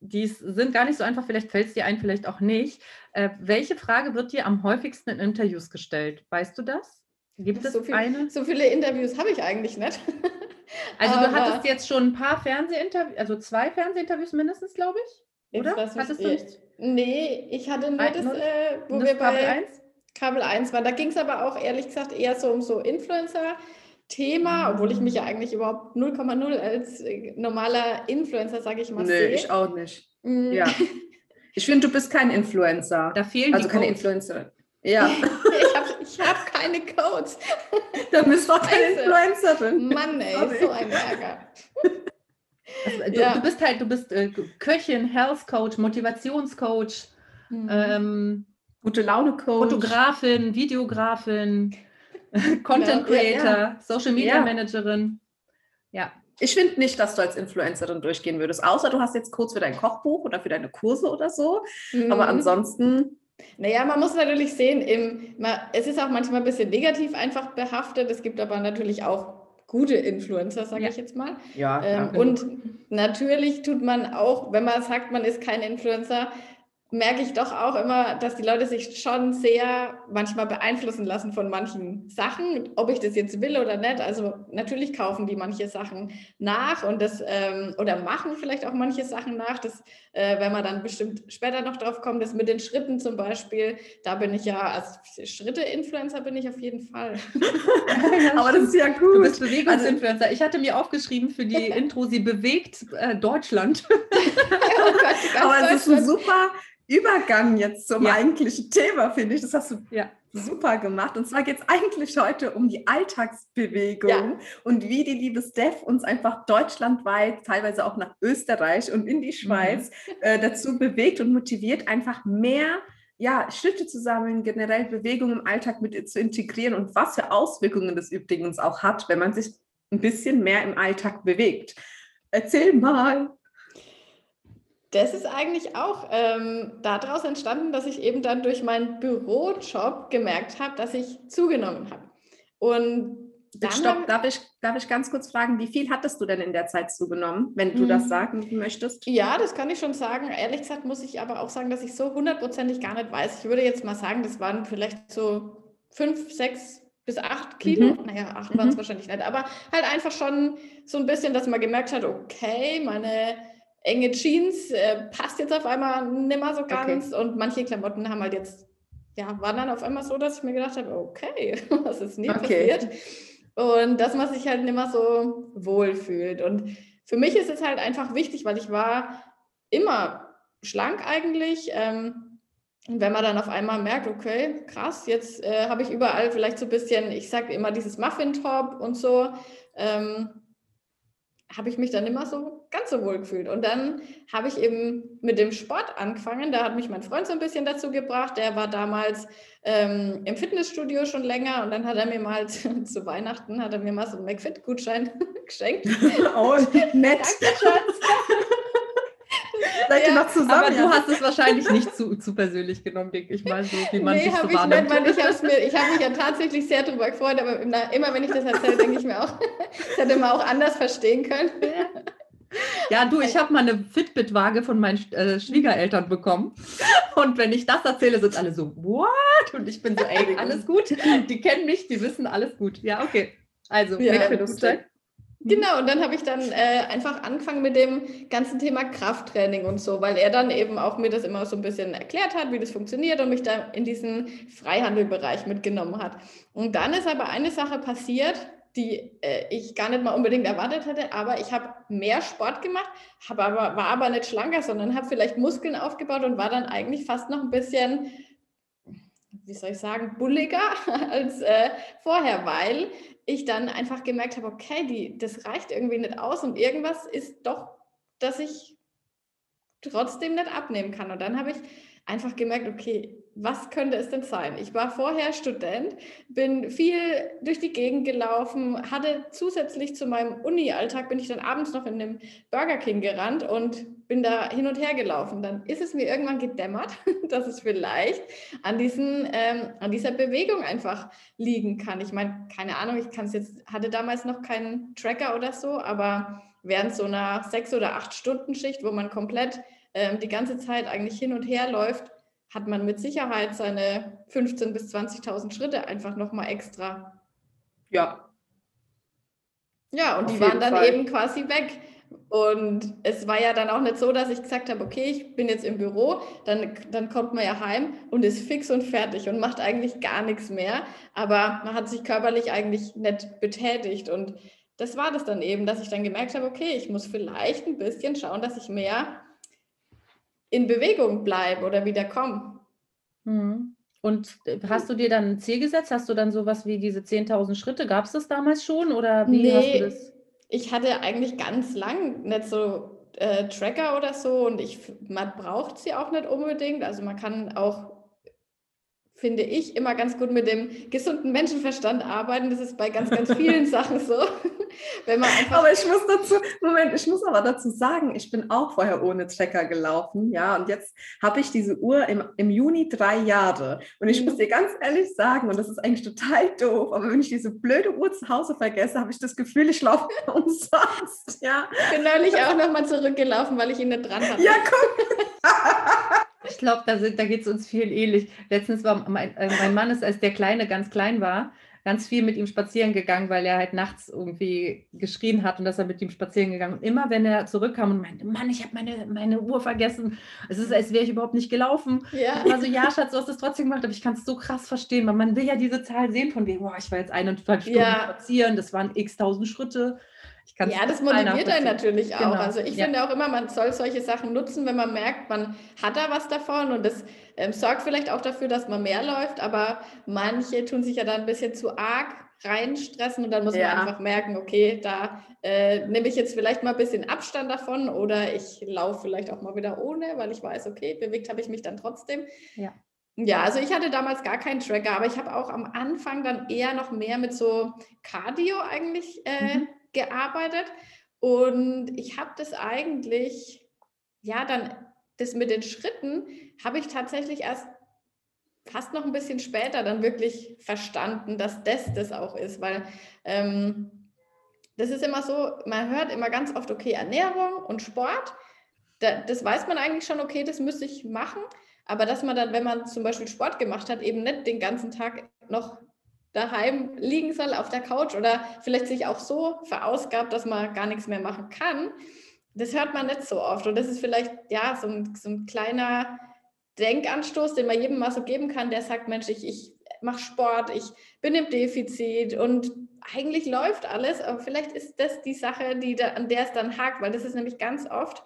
die sind gar nicht so einfach, vielleicht fällt es dir ein, vielleicht auch nicht. Äh, welche Frage wird dir am häufigsten in Interviews gestellt? Weißt du das? Gibt es so, viel, eine? so viele Interviews habe ich eigentlich nicht. Also du hattest jetzt schon ein paar Fernsehinterviews, also zwei Fernsehinterviews mindestens, glaube ich. Oder? Hattest du nicht? Nee, ich hatte nur Ein- das, äh, wo Und wir das Kabel bei 1? Kabel 1 waren. Da ging es aber auch ehrlich gesagt eher so um so Influencer-Thema, obwohl ich mich ja eigentlich überhaupt 0,0 als äh, normaler Influencer, sage ich mal, Nö, sehe. ich auch nicht. Mm, Ja. Ich finde, du bist kein Influencer. Da fehlen Also die keine Codes. Influencerin. Ja, ich habe ich hab keine Codes. da bist du auch keine. Influencerin. Mann, ey, Sorry. so ein Ärger. Also, du, Ja. du bist halt, du bist äh, Köchin, Health Coach, Motivationscoach, Mhm. ähm, Gute Laune Coach. Fotografin, Videografin, Content Ja, ja, Creator, Social Media Ja. Managerin. Ja, Ich finde nicht, dass du als Influencerin durchgehen würdest, außer du hast jetzt Codes für dein Kochbuch oder für deine Kurse oder so. Aber Mhm. ansonsten, Naja, man muss natürlich sehen, im, es ist auch manchmal ein bisschen negativ einfach behaftet. Es gibt aber natürlich auch gute Influencer, sage Ja. ich jetzt mal. ja. Ähm, ja. und natürlich tut man auch, wenn man sagt, man ist kein Influencer, merke ich doch auch immer, dass die Leute sich schon sehr manchmal beeinflussen lassen von manchen Sachen, ob ich das jetzt will oder nicht. Also natürlich kaufen die manche Sachen nach und das ähm, oder machen vielleicht auch manche Sachen nach. Das, äh, wenn man dann bestimmt später noch drauf kommt, das mit den Schritten zum Beispiel, da bin ich ja, also Schritte-Influencer bin ich auf jeden Fall. Aber das ist ja gut. du bist Bewegungsinfluencer. Ich hatte mir aufgeschrieben für die Intro, sie bewegt äh, Deutschland. Oh Gott, Aber es ist ein super Übergang jetzt zum Ja. eigentlichen Thema, finde ich. Das hast du Ja. super gemacht. Und zwar geht es eigentlich heute um die Alltagsbewegung Ja. und wie die liebe Steph uns einfach deutschlandweit, teilweise auch nach Österreich und in die Schweiz äh, dazu bewegt und motiviert, einfach mehr ja, Schritte zu sammeln, generell Bewegung im Alltag mit zu integrieren und was für Auswirkungen das übrigens auch hat, wenn man sich ein bisschen mehr im Alltag bewegt. Erzähl mal. Das ist eigentlich auch ähm, daraus entstanden, dass ich eben dann durch meinen Bürojob gemerkt habe, dass ich zugenommen habe. Und dann Stopp, darf ich, darf ich ganz kurz fragen, wie viel hattest du denn in der Zeit zugenommen, wenn du Mhm. das sagen möchtest? ja, das kann ich schon sagen. Ehrlich gesagt muss ich aber auch sagen, dass ich so hundertprozentig gar nicht weiß. Ich würde jetzt mal sagen, das waren vielleicht so fünf, sechs bis acht Kilo. Mhm. Naja, acht waren es Mhm. wahrscheinlich nicht. Aber halt einfach schon so ein bisschen, dass man gemerkt hat, okay, meine enge Jeans äh, passt jetzt auf einmal nimmer so ganz. Und manche Klamotten haben halt jetzt, ja, waren dann auf einmal so, dass ich mir gedacht habe, okay, was ist nie Okay. passiert? Und dass man sich halt nicht mehr so wohl fühlt. Und für mich ist es halt einfach wichtig, weil ich war immer schlank eigentlich. Ähm, und wenn man dann auf einmal merkt, okay, krass, jetzt äh, habe ich überall vielleicht so ein bisschen, ich sage immer dieses Muffin-Top und so, ähm, habe ich mich dann immer so ganz so wohl gefühlt. Und dann habe ich eben mit dem Sport angefangen. Da hat mich mein Freund so ein bisschen dazu gebracht. Der war damals ähm, im Fitnessstudio schon länger und dann hat er mir mal zu, zu Weihnachten hat er mir mal so einen McFit-Gutschein geschenkt. Oh, nett. Seid ihr Ja, noch zusammen? Aber du ja? hast es wahrscheinlich nicht zu, zu persönlich genommen, denke ich mal, so wie man nee, dich so ich wahrnimmt. weil ich, habe mich ja tatsächlich sehr darüber gefreut, aber immer, wenn ich das erzähle, denke ich mir auch, das hätte man auch anders verstehen können. Ja, du, ich habe mal eine Fitbit-Waage von meinen äh, Schwiegereltern bekommen. Und wenn ich das erzähle, sind alle so, what? Und ich bin so, ey, alles gut. Die kennen mich, die wissen alles gut. Ja, okay. Also, Ja, McFit-Gutschein. Genau, und dann habe ich dann äh, einfach angefangen mit dem ganzen Thema Krafttraining und so, weil er dann eben auch mir das immer so ein bisschen erklärt hat, wie das funktioniert und mich da in diesen Freihandelbereich mitgenommen hat. Und dann ist aber eine Sache passiert, die äh, ich gar nicht mal unbedingt erwartet hätte, aber ich habe mehr Sport gemacht, aber, war aber nicht schlanker, sondern habe vielleicht Muskeln aufgebaut und war dann eigentlich fast noch ein bisschen, wie soll ich sagen, bulliger als äh, vorher, weil ich dann einfach gemerkt habe, okay, die, das reicht irgendwie nicht aus und irgendwas ist doch, dass ich trotzdem nicht abnehmen kann. Und dann habe ich einfach gemerkt, okay, was könnte es denn sein? Ich war vorher Student, bin viel durch die Gegend gelaufen, hatte zusätzlich zu meinem Uni-Alltag, bin ich dann abends noch in den Burger King gerannt und bin da hin und her gelaufen. Dann ist es mir irgendwann gedämmert, dass es vielleicht an, diesen, ähm, an dieser Bewegung einfach liegen kann. Ich meine, keine Ahnung, ich kann es jetzt, hatte damals noch keinen Tracker oder so, aber während so einer sechs- oder acht Stunden Schicht, wo man komplett ähm, die ganze Zeit eigentlich hin und her läuft, hat man mit Sicherheit seine 15.000 bis 20.000 Schritte einfach nochmal extra Ja. Ja, und Auf die waren dann Fall. eben quasi weg. Und es war ja dann auch nicht so, dass ich gesagt habe, okay, ich bin jetzt im Büro, dann, dann kommt man ja heim und ist fix und fertig und macht eigentlich gar nichts mehr. Aber man hat sich körperlich eigentlich nicht betätigt. Und das war das dann eben, dass ich dann gemerkt habe, okay, ich muss vielleicht ein bisschen schauen, dass ich mehr in Bewegung bleibe oder wieder komme. Mhm. Und äh, hast du dir dann ein Ziel gesetzt? Hast du dann sowas wie diese 10.000 Schritte? Gab es das damals schon oder wie hast du Nee. das? Ich hatte eigentlich ganz lang nicht so äh, Tracker oder so und ich, man braucht sie auch nicht unbedingt. Also man kann auch, finde ich, immer ganz gut mit dem gesunden Menschenverstand arbeiten. Das ist bei ganz, ganz vielen Sachen so. Wenn man einfach Aber ich muss dazu, Moment, ich muss aber dazu sagen, ich bin auch vorher ohne Tracker gelaufen, ja, und jetzt habe ich diese Uhr im, im Juni drei Jahre. Und ich Mhm. muss dir ganz ehrlich sagen, und das ist eigentlich total doof, aber wenn ich diese blöde Uhr zu Hause vergesse, habe ich das Gefühl, ich laufe umsonst, ja. Ich bin neulich auch nochmal zurückgelaufen, weil ich ihn nicht dran hatte. Ja, guck. Ich glaube, da, sind- da geht es uns vielen ähnlich. Letztens war mein, äh, mein Mann ist, als der Kleine ganz klein war, ganz viel mit ihm spazieren gegangen, weil er halt nachts irgendwie geschrien hat und dass er mit ihm spazieren gegangen. Und immer wenn er zurückkam und meinte, Mann, ich habe meine, meine Uhr vergessen. Es ist, als wäre ich überhaupt nicht gelaufen. Ja. So, ja, Schatz, du hast es trotzdem gemacht, aber ich kann es so krass verstehen. weil Man will ja diese Zahl sehen von wegen, boah, ich war jetzt eineinhalb Stunden Ja. spazieren, das waren x tausend Schritte. Ja, das motiviert einen natürlich auch. Genau, Also ich ja. finde auch immer, man soll solche Sachen nutzen, wenn man merkt, man hat da was davon und das ähm, sorgt vielleicht auch dafür, dass man mehr läuft, aber manche tun sich ja dann ein bisschen zu arg reinstressen und dann muss Ja. man einfach merken, okay, da äh, nehme ich jetzt vielleicht mal ein bisschen Abstand davon oder ich laufe vielleicht auch mal wieder ohne, weil ich weiß, okay, bewegt habe ich mich dann trotzdem. Ja. Ja, also ich hatte damals gar keinen Tracker, aber ich habe auch am Anfang dann eher noch mehr mit so Cardio eigentlich äh, Mhm. Gearbeitet. Und ich habe das eigentlich, ja, dann das mit den Schritten habe ich tatsächlich erst fast noch ein bisschen später dann wirklich verstanden, dass das das auch ist, weil ähm, das ist immer so, man hört immer ganz oft, okay, Ernährung und Sport, da, das weiß man eigentlich schon, okay, das müsste ich machen, aber dass man dann, wenn man zum Beispiel Sport gemacht hat, eben nicht den ganzen Tag noch daheim liegen soll auf der Couch oder vielleicht sich auch so verausgabt, dass man gar nichts mehr machen kann, das hört man nicht so oft. Und das ist vielleicht ja so ein, so ein kleiner Denkanstoß, den man jedem mal so geben kann, der sagt, Mensch, ich, ich mache Sport, ich bin im Defizit und eigentlich läuft alles, aber vielleicht ist das die Sache, die da, an der es dann hakt, weil das ist nämlich ganz oft,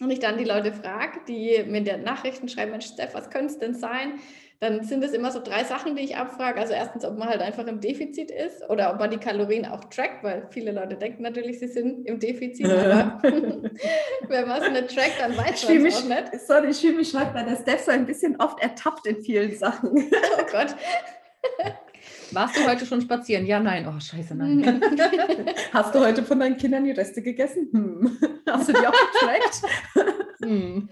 und ich dann die Leute frage, die mir in der Nachrichten schreiben, Mensch, Steph, was könnte es denn sein? Dann sind es immer so drei Sachen, die ich abfrage. Also erstens, ob man halt einfach im Defizit ist oder ob man die Kalorien auch trackt, weil viele Leute denken natürlich, sie sind im Defizit, aber wenn man es nicht trackt, dann weiß man es auch nicht. sorry, ich fühle mich heute bei der Steph so ein bisschen oft ertappt in vielen Sachen. Oh Gott. Warst du heute schon spazieren? Ja, nein. Oh, scheiße, nein. Hast du heute von deinen Kindern die Reste gegessen? Hm. Hast du die auch getrackt? Hm.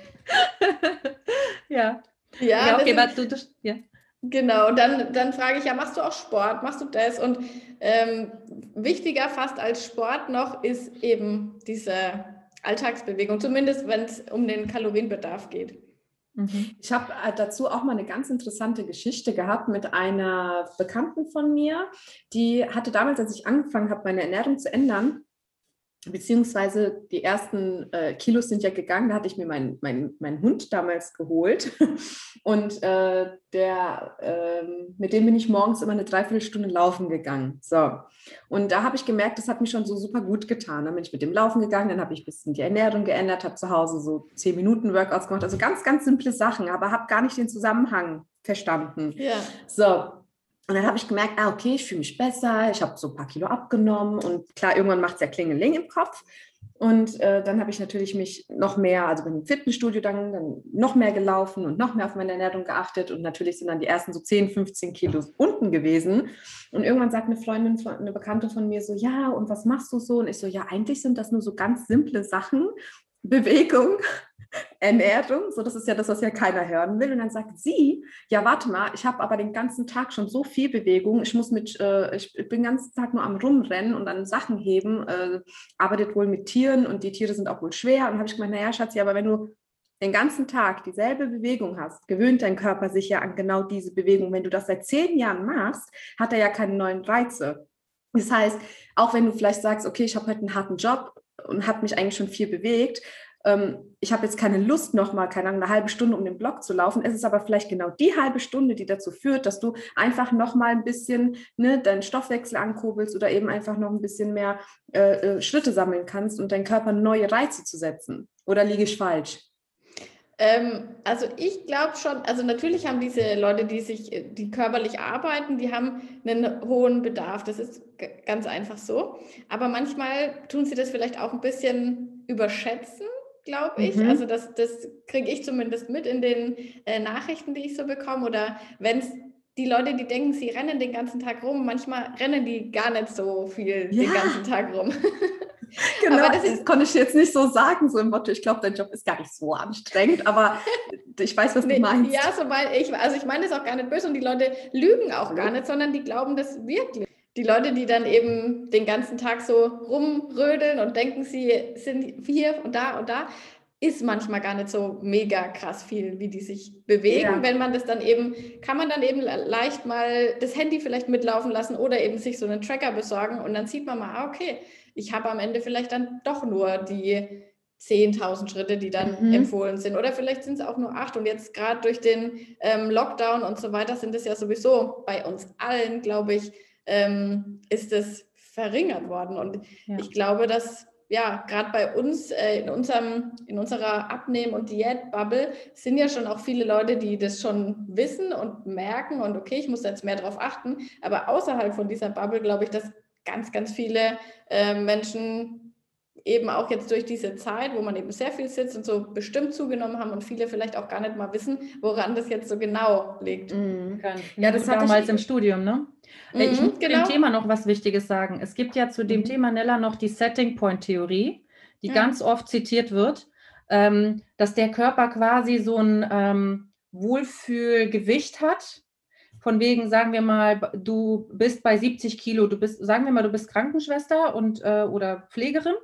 ja. Ja, Ja, okay, aber du, das, ja. Genau, und dann, dann frage ich ja, machst du auch Sport, machst du das? Und ähm, wichtiger fast als Sport noch ist eben diese Alltagsbewegung, zumindest wenn es um den Kalorienbedarf geht. Mhm. Ich habe äh, dazu auch mal eine ganz interessante Geschichte gehabt mit einer Bekannten von mir, die hatte damals, als ich angefangen habe, meine Ernährung zu ändern, beziehungsweise die ersten äh, Kilos sind ja gegangen, da hatte ich mir meinen mein, mein Hund damals geholt und äh, der, ähm, mit dem bin ich morgens immer eine Dreiviertelstunde laufen gegangen. So, und da habe ich gemerkt, das hat mir schon so super gut getan. Dann bin ich mit dem Laufen gegangen, dann habe ich ein bisschen die Ernährung geändert, habe zu Hause so 10 Minuten Workouts gemacht, also ganz, ganz simple Sachen, aber habe gar nicht den Zusammenhang verstanden. Ja, So, und dann habe ich gemerkt, ah, okay, ich fühle mich besser, ich habe so ein paar Kilo abgenommen und klar, irgendwann macht es ja Klingeling im Kopf. Und äh, dann habe ich natürlich mich noch mehr, also bin im Fitnessstudio dann, dann noch mehr gelaufen und noch mehr auf meine Ernährung geachtet. Und natürlich sind dann die ersten so 10, 15 Kilo unten gewesen. Und irgendwann sagt eine Freundin, eine Bekannte von mir so, ja, und was machst du so? Und ich so, ja, eigentlich sind das nur so ganz simple Sachen. Bewegung, Ernährung, so das ist ja das, was ja keiner hören will. Und dann sagt sie, ja, warte mal, ich habe aber den ganzen Tag schon so viel Bewegung. Ich muss mit, äh, ich bin den ganzen Tag nur am Rumrennen und an Sachen heben, äh, arbeitet wohl mit Tieren und die Tiere sind auch wohl schwer. Und habe ich gemeint, naja, Schatzi, aber wenn du den ganzen Tag dieselbe Bewegung hast, gewöhnt dein Körper sich ja an genau diese Bewegung. Wenn du das seit zehn Jahren machst, hat er ja keine neuen Reize. Das heißt, auch wenn du vielleicht sagst, okay, ich habe heute einen harten Job und habe mich eigentlich schon viel bewegt, ähm, ich habe jetzt keine Lust, nochmal, keine Ahnung, eine halbe Stunde um den Block zu laufen. Es ist aber vielleicht genau die halbe Stunde, die dazu führt, dass du einfach nochmal ein bisschen ne, deinen Stoffwechsel ankurbelst oder eben einfach noch ein bisschen mehr äh, äh, Schritte sammeln kannst und deinen Körper neue Reize zu setzen. Oder liege ich falsch? Ähm, also ich glaube schon, also natürlich haben diese Leute, die sich, die körperlich arbeiten, die haben einen hohen Bedarf. Das ist ganz einfach so. Aber manchmal tun sie das vielleicht auch ein bisschen überschätzen glaube ich. Mhm. Also das, das kriege ich zumindest mit in den äh, Nachrichten, die ich so bekomme. Oder wenn es die Leute, die denken, sie rennen den ganzen Tag rum, manchmal rennen die gar nicht so viel ja. den ganzen Tag rum. genau, aber das, ist, das konnte ich jetzt nicht so sagen, so im Motto, ich glaube, dein Job ist gar nicht so anstrengend, aber ich weiß, was nee, du meinst. Ja, sobald ich, also ich meine es auch gar nicht böse und die Leute lügen auch gar nicht, sondern die glauben das wirklich. Die Leute, die dann eben den ganzen Tag so rumrödeln und denken, sie sind hier und da und da, ist manchmal gar nicht so mega krass viel, wie die sich bewegen. Ja. Wenn man das dann eben, kann man dann eben leicht mal das Handy vielleicht mitlaufen lassen oder eben sich so einen Tracker besorgen und dann sieht man mal, ah, okay, ich habe am Ende vielleicht dann doch nur die 10.000 Schritte, die dann mhm. empfohlen sind. Oder vielleicht sind es auch nur acht. Und jetzt gerade durch den ähm, Lockdown und so weiter sind es ja sowieso bei uns allen, glaube ich, ähm, ist es verringert worden. Und ja. ich glaube, dass ja, gerade bei uns äh, in, unserem, in unserer Abnehmen- und Diät-Bubble sind ja schon auch viele Leute, die das schon wissen und merken und okay, ich muss jetzt mehr darauf achten. Aber außerhalb von dieser Bubble glaube ich, dass ganz, ganz viele äh, Menschen eben auch jetzt durch diese Zeit, wo man eben sehr viel sitzt und so bestimmt zugenommen haben und viele vielleicht auch gar nicht mal wissen, woran das jetzt so genau liegt. Mhm. Ja, das war damals im Studium, ne? Mhm, ich muss genau. dem Thema noch was Wichtiges sagen. Es gibt ja zu dem mhm. Thema Nella noch die Setting Point Theorie, die ja. ganz oft zitiert wird, ähm, dass der Körper quasi so ein ähm, Wohlfühlgewicht hat. Von wegen, sagen wir mal, du bist bei 70 Kilo, du bist, sagen wir mal, du bist Krankenschwester und äh, oder Pflegerin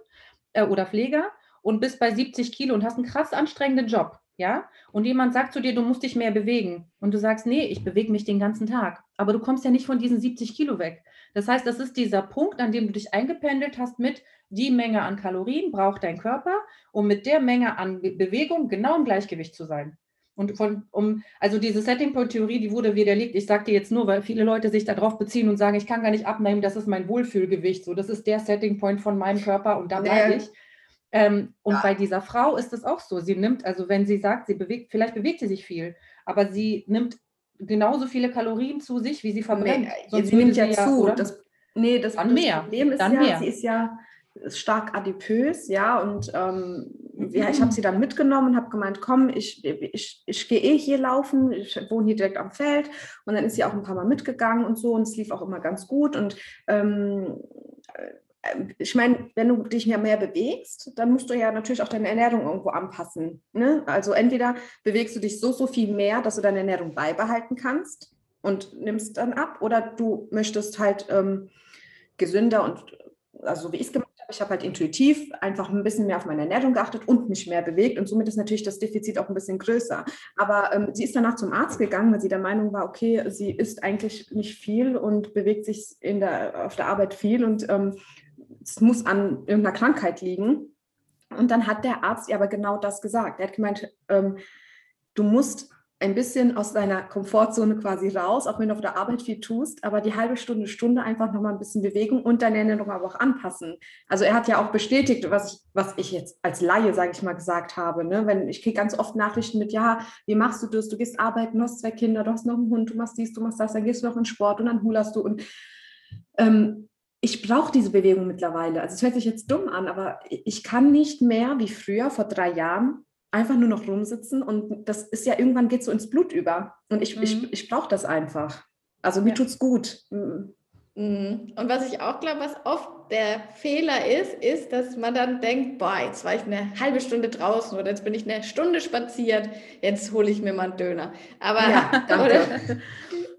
äh, oder Pfleger und bist bei 70 Kilo und hast einen krass anstrengenden Job ja, und jemand sagt zu dir, du musst dich mehr bewegen und du sagst, nee, ich bewege mich den ganzen Tag, aber du kommst ja nicht von diesen 70 Kilo weg. Das heißt, das ist dieser Punkt, an dem du dich eingependelt hast mit die Menge an Kalorien braucht dein Körper, um mit der Menge an Bewegung genau im Gleichgewicht zu sein. Und von, um, also diese Setting Point Theorie, die wurde widerlegt. Ich sage dir jetzt nur, weil viele Leute sich darauf beziehen und sagen, ich kann gar nicht abnehmen, das ist mein Wohlfühlgewicht. So, das ist der Setting Point von meinem Körper und da bleibe nee. ich. Ähm, und ja. bei dieser Frau ist es auch so. Sie nimmt, also wenn sie sagt, sie bewegt, vielleicht bewegt sie sich viel, aber sie nimmt genauso viele Kalorien zu sich, wie sie verbrennt. Nee, sie nimmt ja zu. Ja, das, nee, das, Dann das mehr. Problem ist Dann ja, mehr. sie ist ja stark adipös, ja, und ähm, ja, ich habe sie dann mitgenommen und habe gemeint, komm, ich, ich, ich gehe eh hier laufen, ich wohne hier direkt am Feld und dann ist sie auch ein paar Mal mitgegangen und so und es lief auch immer ganz gut und ähm, ähm, ich meine, wenn du dich ja mehr bewegst, dann musst du ja natürlich auch deine Ernährung irgendwo anpassen. Ne? Also entweder bewegst du dich so, so viel mehr, dass du deine Ernährung beibehalten kannst und nimmst dann ab, oder du möchtest halt ähm, gesünder und, also wie ich es gemacht habe, ich habe halt intuitiv einfach ein bisschen mehr auf meine Ernährung geachtet und mich mehr bewegt und somit ist natürlich das Defizit auch ein bisschen größer. Aber ähm, sie ist danach zum Arzt gegangen, weil sie der Meinung war, okay, sie isst eigentlich nicht viel und bewegt sich in der, auf der Arbeit viel und ähm, es muss an irgendeiner Krankheit liegen. Und dann hat der Arzt ihr aber genau das gesagt. Er hat gemeint, ähm, du musst ein bisschen aus deiner Komfortzone quasi raus, auch wenn du auf der Arbeit viel tust, aber die halbe Stunde, Stunde einfach nochmal ein bisschen Bewegung und deine Ernährung aber auch anpassen. Also er hat ja auch bestätigt, was ich, was ich jetzt als Laie, sage ich mal, gesagt habe. Ne? Wenn, ich kriege ganz oft Nachrichten mit, ja, wie machst du das? Du gehst arbeiten, du hast zwei Kinder, du hast noch einen Hund, du machst dies, du machst das, dann gehst du noch in Sport und dann hulerst du. Und ähm, ich brauche diese Bewegung mittlerweile. Also es hört sich jetzt dumm an, aber ich kann nicht mehr wie früher vor drei Jahren einfach nur noch rumsitzen und das ist ja irgendwann geht so ins Blut über und ich, mhm. ich, ich brauche das einfach. Also mir ja. tut's gut. Mhm. mhm. Und was ich auch glaube, was oft der Fehler ist, ist, dass man dann denkt, boah, jetzt war ich eine halbe Stunde draußen oder jetzt bin ich eine Stunde spaziert, jetzt hole ich mir mal einen Döner. Aber ja, oder,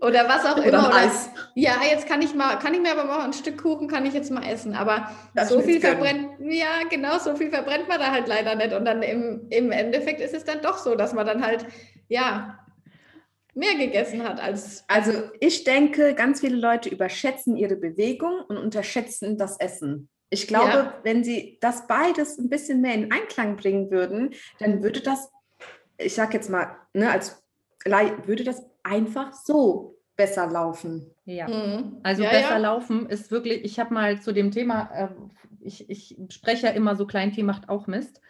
oder was auch oder immer. Oder. Ja, jetzt kann ich mal, kann ich mir aber mal ein Stück Kuchen kann ich jetzt mal essen. Aber das so viel verbrennt, ja, genau, so viel verbrennt man da halt leider nicht. Und dann im, im Endeffekt ist es dann doch so, dass man dann halt, ja, mehr gegessen hat als. Also ich denke, ganz viele Leute überschätzen ihre Bewegung und unterschätzen das Essen. Ich glaube, Ja. wenn sie das beides ein bisschen mehr in Einklang bringen würden, dann würde das, ich sag jetzt mal, ne, als würde das einfach so besser laufen. Ja. Mhm. Also ja, besser ja. laufen ist wirklich, ich habe mal zu dem Thema, äh, ich, ich spreche ja immer so, Kleinvieh macht auch Mist.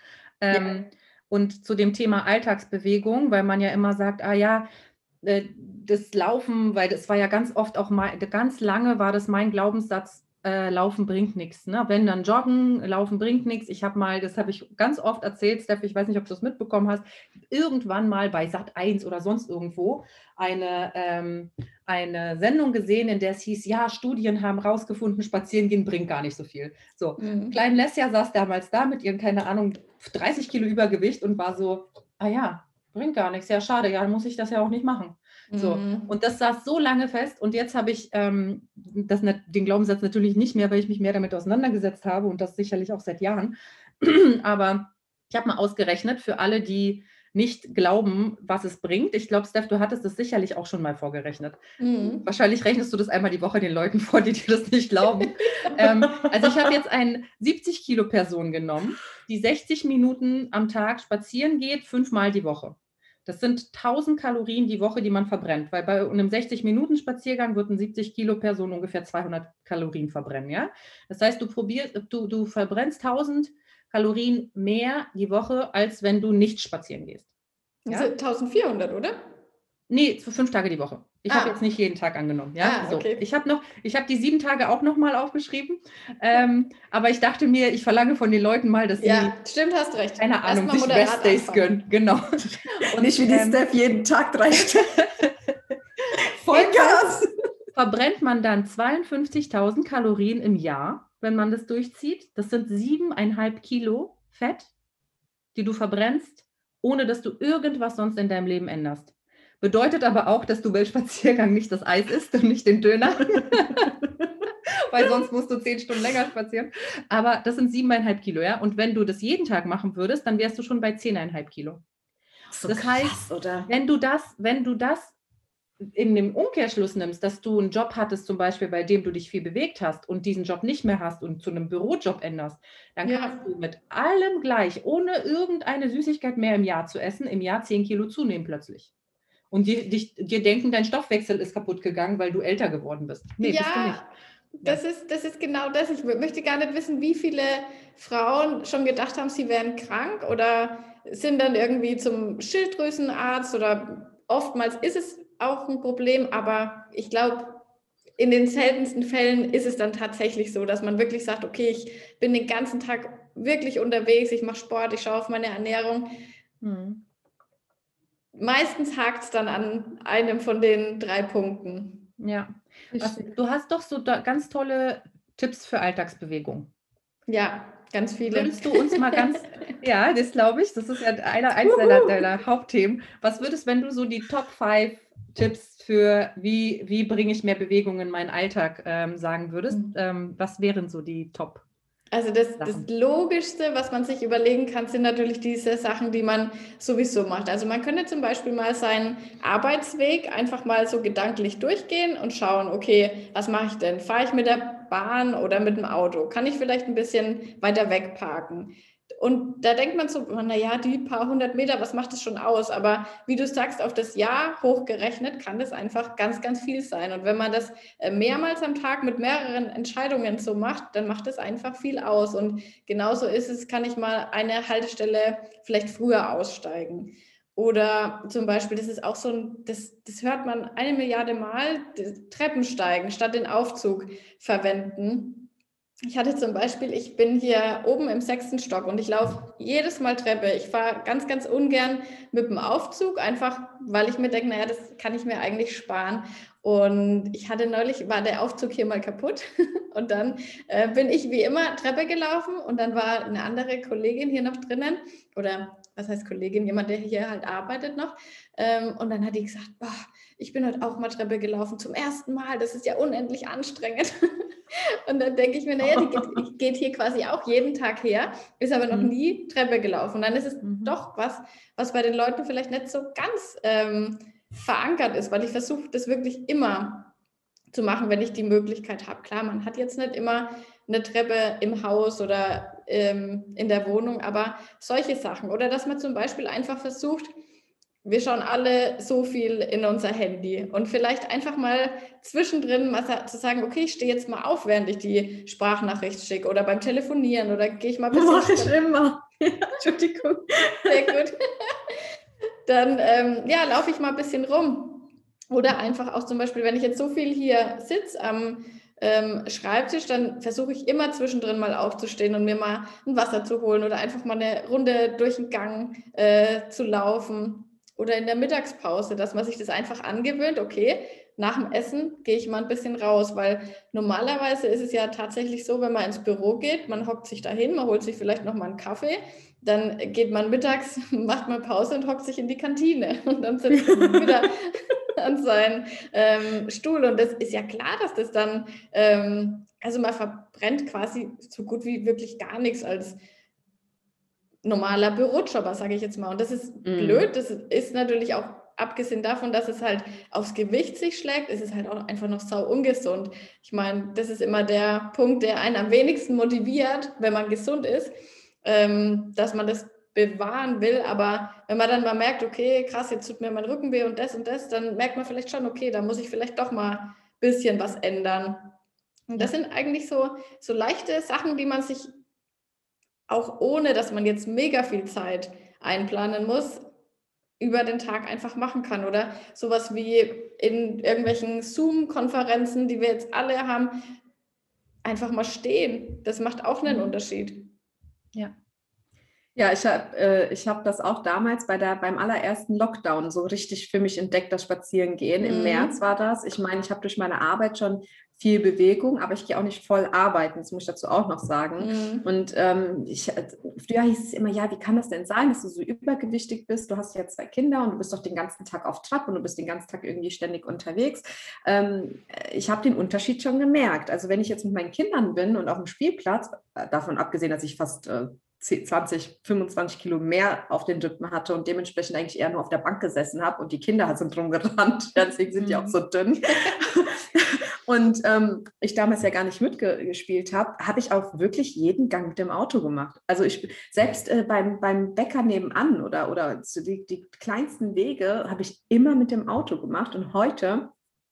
Ähm, Und zu dem Thema Alltagsbewegung, weil man ja immer sagt, ah ja, äh, das Laufen, weil das war ja ganz oft auch mal, ganz lange war das mein Glaubenssatz, äh, Laufen bringt nichts. Ne? Wenn dann Joggen, Laufen bringt nichts. Ich habe mal, das habe ich ganz oft erzählt, Steph, ich weiß nicht, ob du das mitbekommen hast, irgendwann mal bei Sat 1 oder sonst irgendwo eine, ähm, eine Sendung gesehen, in der es hieß, ja, Studien haben rausgefunden, spazieren gehen bringt gar nicht so viel. So, Mhm. Klein Lesja saß damals da mit ihren, keine Ahnung, 30 Kilo Übergewicht und war so, ah ja, bringt gar nichts, ja schade, ja, dann muss ich das ja auch nicht machen. So, Mhm. Und das saß so lange fest und jetzt habe ich ähm, das, den Glaubenssatz natürlich nicht mehr, weil ich mich mehr damit auseinandergesetzt habe und das sicherlich auch seit Jahren. Aber ich habe mal ausgerechnet für alle, die nicht glauben, was es bringt. Ich glaube, Steph, du hattest das sicherlich auch schon mal vorgerechnet. Mhm. Wahrscheinlich rechnest du das einmal die Woche den Leuten vor, die dir das nicht glauben. ähm, also ich habe jetzt eine 70 Kilo Person genommen, die 60 Minuten am Tag spazieren geht, fünfmal die Woche. Das sind 1000 Kalorien die Woche, die man verbrennt, weil bei einem 60-Minuten-Spaziergang wird ein 70 Kilo Person ungefähr 200 Kalorien verbrennen. Ja? Das heißt, du, probierst, du, du verbrennst 1000 Kalorien mehr die Woche, als wenn du nicht spazieren gehst. Ja? Also 1400, oder? Nee, für fünf Tage die Woche. Ich Ah. habe jetzt nicht jeden Tag angenommen. Ja, Ah, so. okay. Ich habe noch, ich habe die sieben Tage auch noch mal aufgeschrieben. Ähm, aber ich dachte mir, ich verlange von den Leuten mal, dass sie, Ja, stimmt, hast recht. keine Ahnung, sich Restdays gönnen. Genau. Und nicht wie die ähm, Steph jeden Tag drei. Vollgas verbrennt man dann 52.000 Kalorien im Jahr, wenn man das durchzieht. Das sind siebeneinhalb Kilo Fett, die du verbrennst, ohne dass du irgendwas sonst in deinem Leben änderst. Bedeutet aber auch, dass du beim Spaziergang nicht das Eis isst und nicht den Döner. Weil sonst musst du zehn Stunden länger spazieren. Aber das sind siebeneinhalb Kilo, ja. Und wenn du das jeden Tag machen würdest, dann wärst du schon bei zehneinhalb Kilo. So Das krass, heißt, oder? Wenn du das, wenn du das in dem Umkehrschluss nimmst, dass du einen Job hattest, zum Beispiel, bei dem du dich viel bewegt hast und diesen Job nicht mehr hast und zu einem Bürojob änderst, dann Ja. kannst du mit allem gleich, ohne irgendeine Süßigkeit mehr im Jahr zu essen, im Jahr 10 Kilo zunehmen plötzlich. Und dir, dich, dir denken, dein Stoffwechsel ist kaputt gegangen, weil du älter geworden bist. Nee, bist du nicht. ja, das ist, das ist genau das. Ich mö- möchte gar nicht wissen, wie viele Frauen schon gedacht haben, sie wären krank oder sind dann irgendwie zum Schilddrüsenarzt oder oftmals ist es auch ein Problem, aber ich glaube, in den seltensten Fällen ist es dann tatsächlich so, dass man wirklich sagt, okay, ich bin den ganzen Tag wirklich unterwegs, ich mache Sport, ich schaue auf meine Ernährung. Hm. Meistens hakt es dann an einem von den drei Punkten. Ja. Was, du hast doch so da, ganz tolle Tipps für Alltagsbewegung. Ja, ganz viele. Würdest du uns mal ganz, ja, das glaube ich, das ist ja einer, eins deiner, deiner Hauptthemen. Was würdest, wenn du so die Top 5 Tipps für, wie, wie bringe ich mehr Bewegung in meinen Alltag ähm, sagen würdest, Mhm. ähm, was wären so die Top? Also das, das. Logischste, was man sich überlegen kann, sind natürlich diese Sachen, die man sowieso macht. Also man könnte zum Beispiel mal seinen Arbeitsweg einfach mal so gedanklich durchgehen und schauen, okay, was mache ich denn? Fahre ich mit der Bahn oder mit dem Auto? Kann ich vielleicht ein bisschen weiter weg parken? Und da denkt man so, naja, die paar hundert Meter, was macht das schon aus? Aber wie du sagst, auf das Jahr hochgerechnet kann das einfach ganz, ganz viel sein. Und wenn man das äh, mehrmals am Tag mit mehreren Entscheidungen so macht, dann macht es einfach viel aus. Und genauso ist es, kann ich mal eine Haltestelle vielleicht früher aussteigen. Oder zum Beispiel, das ist auch so ein, das, das hört man eine Milliarde Mal, das Treppensteigen statt den Aufzug verwenden. Ich hatte zum Beispiel, ich bin hier oben im sechsten Stock und ich laufe jedes Mal Treppe. Ich fahre ganz, ganz ungern mit dem Aufzug, einfach weil ich mir denke, naja, das kann ich mir eigentlich sparen. Und ich hatte neulich, war der Aufzug hier mal kaputt und dann äh, bin ich wie immer Treppe gelaufen und dann war eine andere Kollegin hier noch drinnen oder was heißt Kollegin, jemand, der hier halt arbeitet noch. Ähm, und dann hat die gesagt, boah, ich bin heute auch mal Treppe gelaufen zum ersten Mal, das ist ja unendlich anstrengend. Und dann denke ich mir, naja, die geht, die geht hier quasi auch jeden Tag her, ist aber noch Mhm. nie Treppe gelaufen. Und dann ist es Mhm. doch was, was bei den Leuten vielleicht nicht so ganz ähm, verankert ist, weil ich versuche, das wirklich immer zu machen, wenn ich die Möglichkeit habe. Klar, man hat jetzt nicht immer eine Treppe im Haus oder ähm, in der Wohnung, aber solche Sachen. Oder dass man zum Beispiel einfach versucht, wir schauen alle so viel in unser Handy und vielleicht einfach mal zwischendrin mal zu sagen, okay, ich stehe jetzt mal auf, während ich die Sprachnachricht schicke oder beim Telefonieren oder gehe ich mal ein bisschen. Mach ich immer. Entschuldigung. Sehr gut. Dann ähm, ja, laufe ich mal ein bisschen rum. Oder einfach auch zum Beispiel, wenn ich jetzt so viel hier sitze am ähm, Schreibtisch, dann versuche ich immer zwischendrin mal aufzustehen und mir mal ein Wasser zu holen oder einfach mal eine Runde durch den Gang äh, zu laufen oder in der Mittagspause, dass man sich das einfach angewöhnt, okay, nach dem Essen gehe ich mal ein bisschen raus, weil normalerweise ist es ja tatsächlich so, wenn man ins Büro geht, man hockt sich dahin, man holt sich vielleicht noch mal einen Kaffee, dann geht man mittags, macht man Pause und hockt sich in die Kantine. Und dann sitzt man wieder an seinen ähm, Stuhl. Und das ist ja klar, dass das dann, ähm, also man verbrennt quasi so gut wie wirklich gar nichts als normaler Bürojobber, sage ich jetzt mal. Und das ist mm. blöd. Das ist natürlich auch, abgesehen davon, dass es halt aufs Gewicht sich schlägt, ist es halt auch einfach noch sau ungesund. Ich meine, das ist immer der Punkt, der einen am wenigsten motiviert, wenn man gesund ist, ähm, dass man das bewahren will. Aber wenn man dann mal merkt, okay, krass, jetzt tut mir mein Rücken weh und das und das, dann merkt man vielleicht schon, okay, da muss ich vielleicht doch mal ein bisschen was ändern. Und das sind eigentlich so, so leichte Sachen, die man sich auch ohne, dass man jetzt mega viel Zeit einplanen muss, über den Tag einfach machen kann. Oder sowas wie in irgendwelchen Zoom-Konferenzen, die wir jetzt alle haben, einfach mal stehen. Das macht auch einen mhm. Unterschied. Ja. Ja, ich habe äh, hab das auch damals bei der, beim allerersten Lockdown so richtig für mich entdeckt, das Spazierengehen. Mhm. Im März war das. Ich meine, ich habe durch meine Arbeit schon viel Bewegung, aber ich gehe auch nicht voll arbeiten, das muss ich dazu auch noch sagen. Mhm. Und ähm, ich, früher hieß es immer, ja, wie kann das denn sein, dass du so übergewichtig bist? Du hast ja zwei Kinder und du bist doch den ganzen Tag auf Trab und du bist den ganzen Tag irgendwie ständig unterwegs. Ähm, ich habe den Unterschied schon gemerkt. Also wenn ich jetzt mit meinen Kindern bin und auf dem Spielplatz, äh, davon abgesehen, dass ich fast äh, 20, 25 Kilo mehr auf den Rippen hatte und dementsprechend eigentlich eher nur auf der Bank gesessen habe und die Kinder sind drum gerannt. Deswegen sind die auch mhm. so dünn. und ähm, ich damals ja gar nicht mitgespielt habe, habe ich auch wirklich jeden Gang mit dem Auto gemacht. Also ich selbst äh, beim, beim Bäcker nebenan oder, oder die, die kleinsten Wege habe ich immer mit dem Auto gemacht. Und heute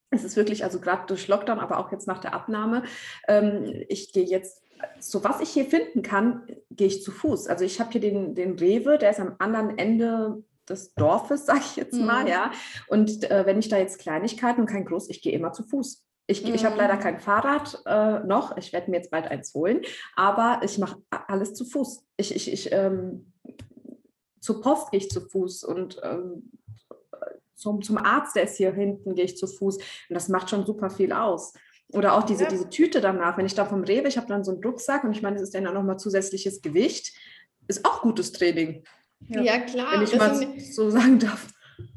es ist wirklich, also gerade durch Lockdown, aber auch jetzt nach der Abnahme, ähm, ich gehe jetzt so was ich hier finden kann, gehe ich zu Fuß. Also ich habe hier den, den Rewe, der ist am anderen Ende des Dorfes, sage ich jetzt mal, mhm. ja. Und äh, wenn ich da jetzt Kleinigkeiten und kein Groß, ich gehe immer zu Fuß. Ich, mhm. ich habe leider kein Fahrrad äh, noch. Ich werde mir jetzt bald eins holen, aber ich mache alles zu Fuß. Ich, ich, ich ähm, zur Post gehe ich zu Fuß und ähm, zum, zum Arzt, der ist hier hinten, gehe ich zu Fuß. Und das macht schon super viel aus. Oder auch diese, ja. diese Tüte danach, wenn ich da vom Rewe, ich habe dann so einen Rucksack und ich meine, das ist dann auch nochmal zusätzliches Gewicht, ist auch gutes Training. Ja, ja klar. Wenn ich mal sind, so sagen darf.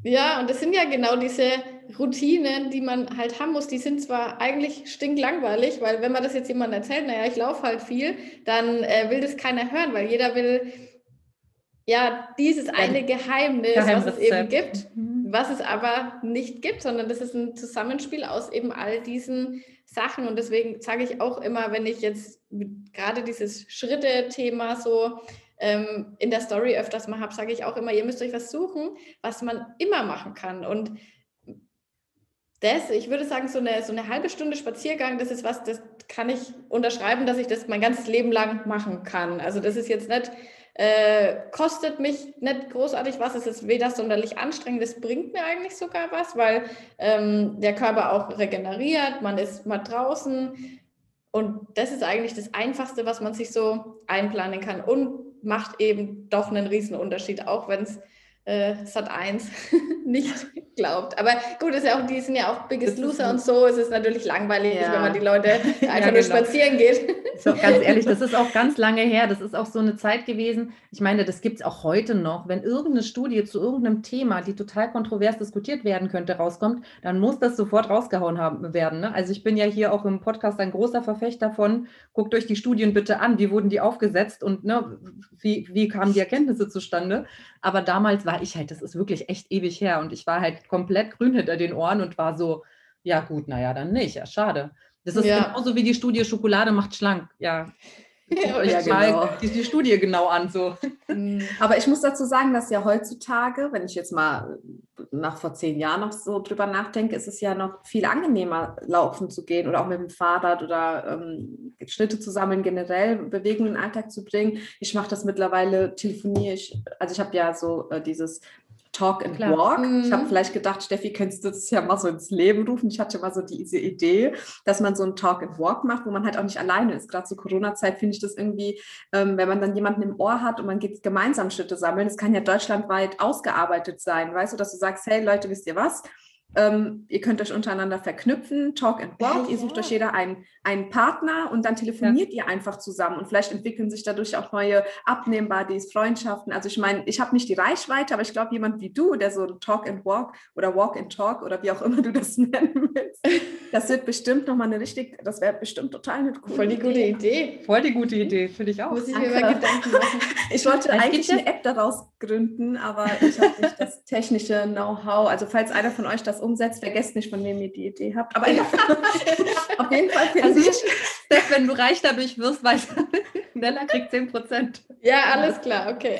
Ja, und das sind ja genau diese Routinen, die man halt haben muss. Die sind zwar eigentlich stinklangweilig, weil wenn man das jetzt jemandem erzählt, naja, ich laufe halt viel, dann äh, will das keiner hören, weil jeder will ja dieses eine Geheimnis, was es eben gibt, mhm. was es aber nicht gibt, sondern das ist ein Zusammenspiel aus eben all diesen Sachen. Und deswegen sage ich auch immer, wenn ich jetzt gerade dieses Schritte-Thema so ähm, in der Story öfters mal habe, sage ich auch immer, ihr müsst euch was suchen, was man immer machen kann. Und das, ich würde sagen, so eine, so eine halbe Stunde Spaziergang, das ist was, das kann ich unterschreiben, dass ich das mein ganzes Leben lang machen kann. Also das ist jetzt nicht äh, kostet mich nicht großartig was, es ist weder sonderlich anstrengend, es bringt mir eigentlich sogar was, weil ähm, der Körper auch regeneriert, man ist mal draußen und das ist eigentlich das Einfachste, was man sich so einplanen kann und macht eben doch einen riesen Unterschied, auch wenn es äh, Sat 1 nicht glaubt. Aber gut, ist ja auch, die sind ja auch Biggest Loser und so. Es ist natürlich langweilig, ja. wenn man die Leute einfach ja, nur genau. spazieren geht. So, ganz ehrlich, das ist auch ganz lange her. Das ist auch so eine Zeit gewesen. Ich meine, das gibt es auch heute noch. Wenn irgendeine Studie zu irgendeinem Thema, die total kontrovers diskutiert werden könnte, rauskommt, dann muss das sofort rausgehauen haben, werden. Ne? Also ich bin ja hier auch im Podcast ein großer Verfechter von, guckt euch die Studien bitte an, wie wurden die aufgesetzt und ne, wie, wie kamen die Erkenntnisse zustande. Aber damals war war ich halt, das ist wirklich echt ewig her und ich war halt komplett grün hinter den Ohren und war so, ja gut, naja, dann nicht, ja, schade. Das ist ja. genauso wie die Studie Schokolade macht schlank. Ja, ja, ja genau. die, die, Studie genau an. So. Mhm. Aber ich muss dazu sagen, dass ja heutzutage, wenn ich jetzt mal nach vor zehn Jahren noch so drüber nachdenke, ist es ja noch viel angenehmer, laufen zu gehen oder auch mit dem Fahrrad oder ähm, Schritte zu sammeln, generell Bewegung in den Alltag zu bringen. Ich mache das mittlerweile, telefoniere ich, also ich habe ja so äh, dieses Talk and Klar. Walk. Mhm. Ich habe vielleicht gedacht, Steffi, könntest du das ja mal so ins Leben rufen. Ich hatte mal so diese Idee, dass man so ein Talk and Walk macht, wo man halt auch nicht alleine ist. Gerade zur Corona-Zeit finde ich das irgendwie, ähm, wenn man dann jemanden im Ohr hat und man geht gemeinsam Schritte sammeln. Das kann ja deutschlandweit ausgearbeitet sein, weißt du, dass du sagst, hey Leute, wisst ihr was? Ähm, ihr könnt euch untereinander verknüpfen, Talk and Walk. Ja, ihr sucht euch jeder einen, einen Partner und dann telefoniert ja. ihr einfach zusammen. Und vielleicht entwickeln sich dadurch auch neue Abnehmbodies, Freundschaften. Also ich meine, ich habe nicht die Reichweite, aber ich glaube, jemand wie du, der so Talk and Walk oder Walk and Talk oder wie auch immer du das nennen willst, das wird bestimmt nochmal eine richtig, das wäre bestimmt total eine coole Voll die gute Idee. Voll die gute Idee, finde ich auch. Muss ich mir mal Gedanken machen. Ich wollte es eigentlich eine App daraus gründen, aber ich habe nicht das technische Know-how. Also falls einer von euch das umsetzt, vergesst nicht, von wem ihr die Idee habt. Aber ja, auf jeden Fall finde also, ich. Steph, wenn du reich dadurch wirst, weiß Nella kriegt 10 Prozent. Ja, alles klar, okay.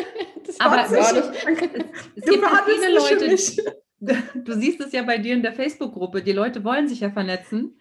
aber es, es gibt viele Leute, du siehst es ja bei dir in der Facebook-Gruppe, die Leute wollen sich ja vernetzen.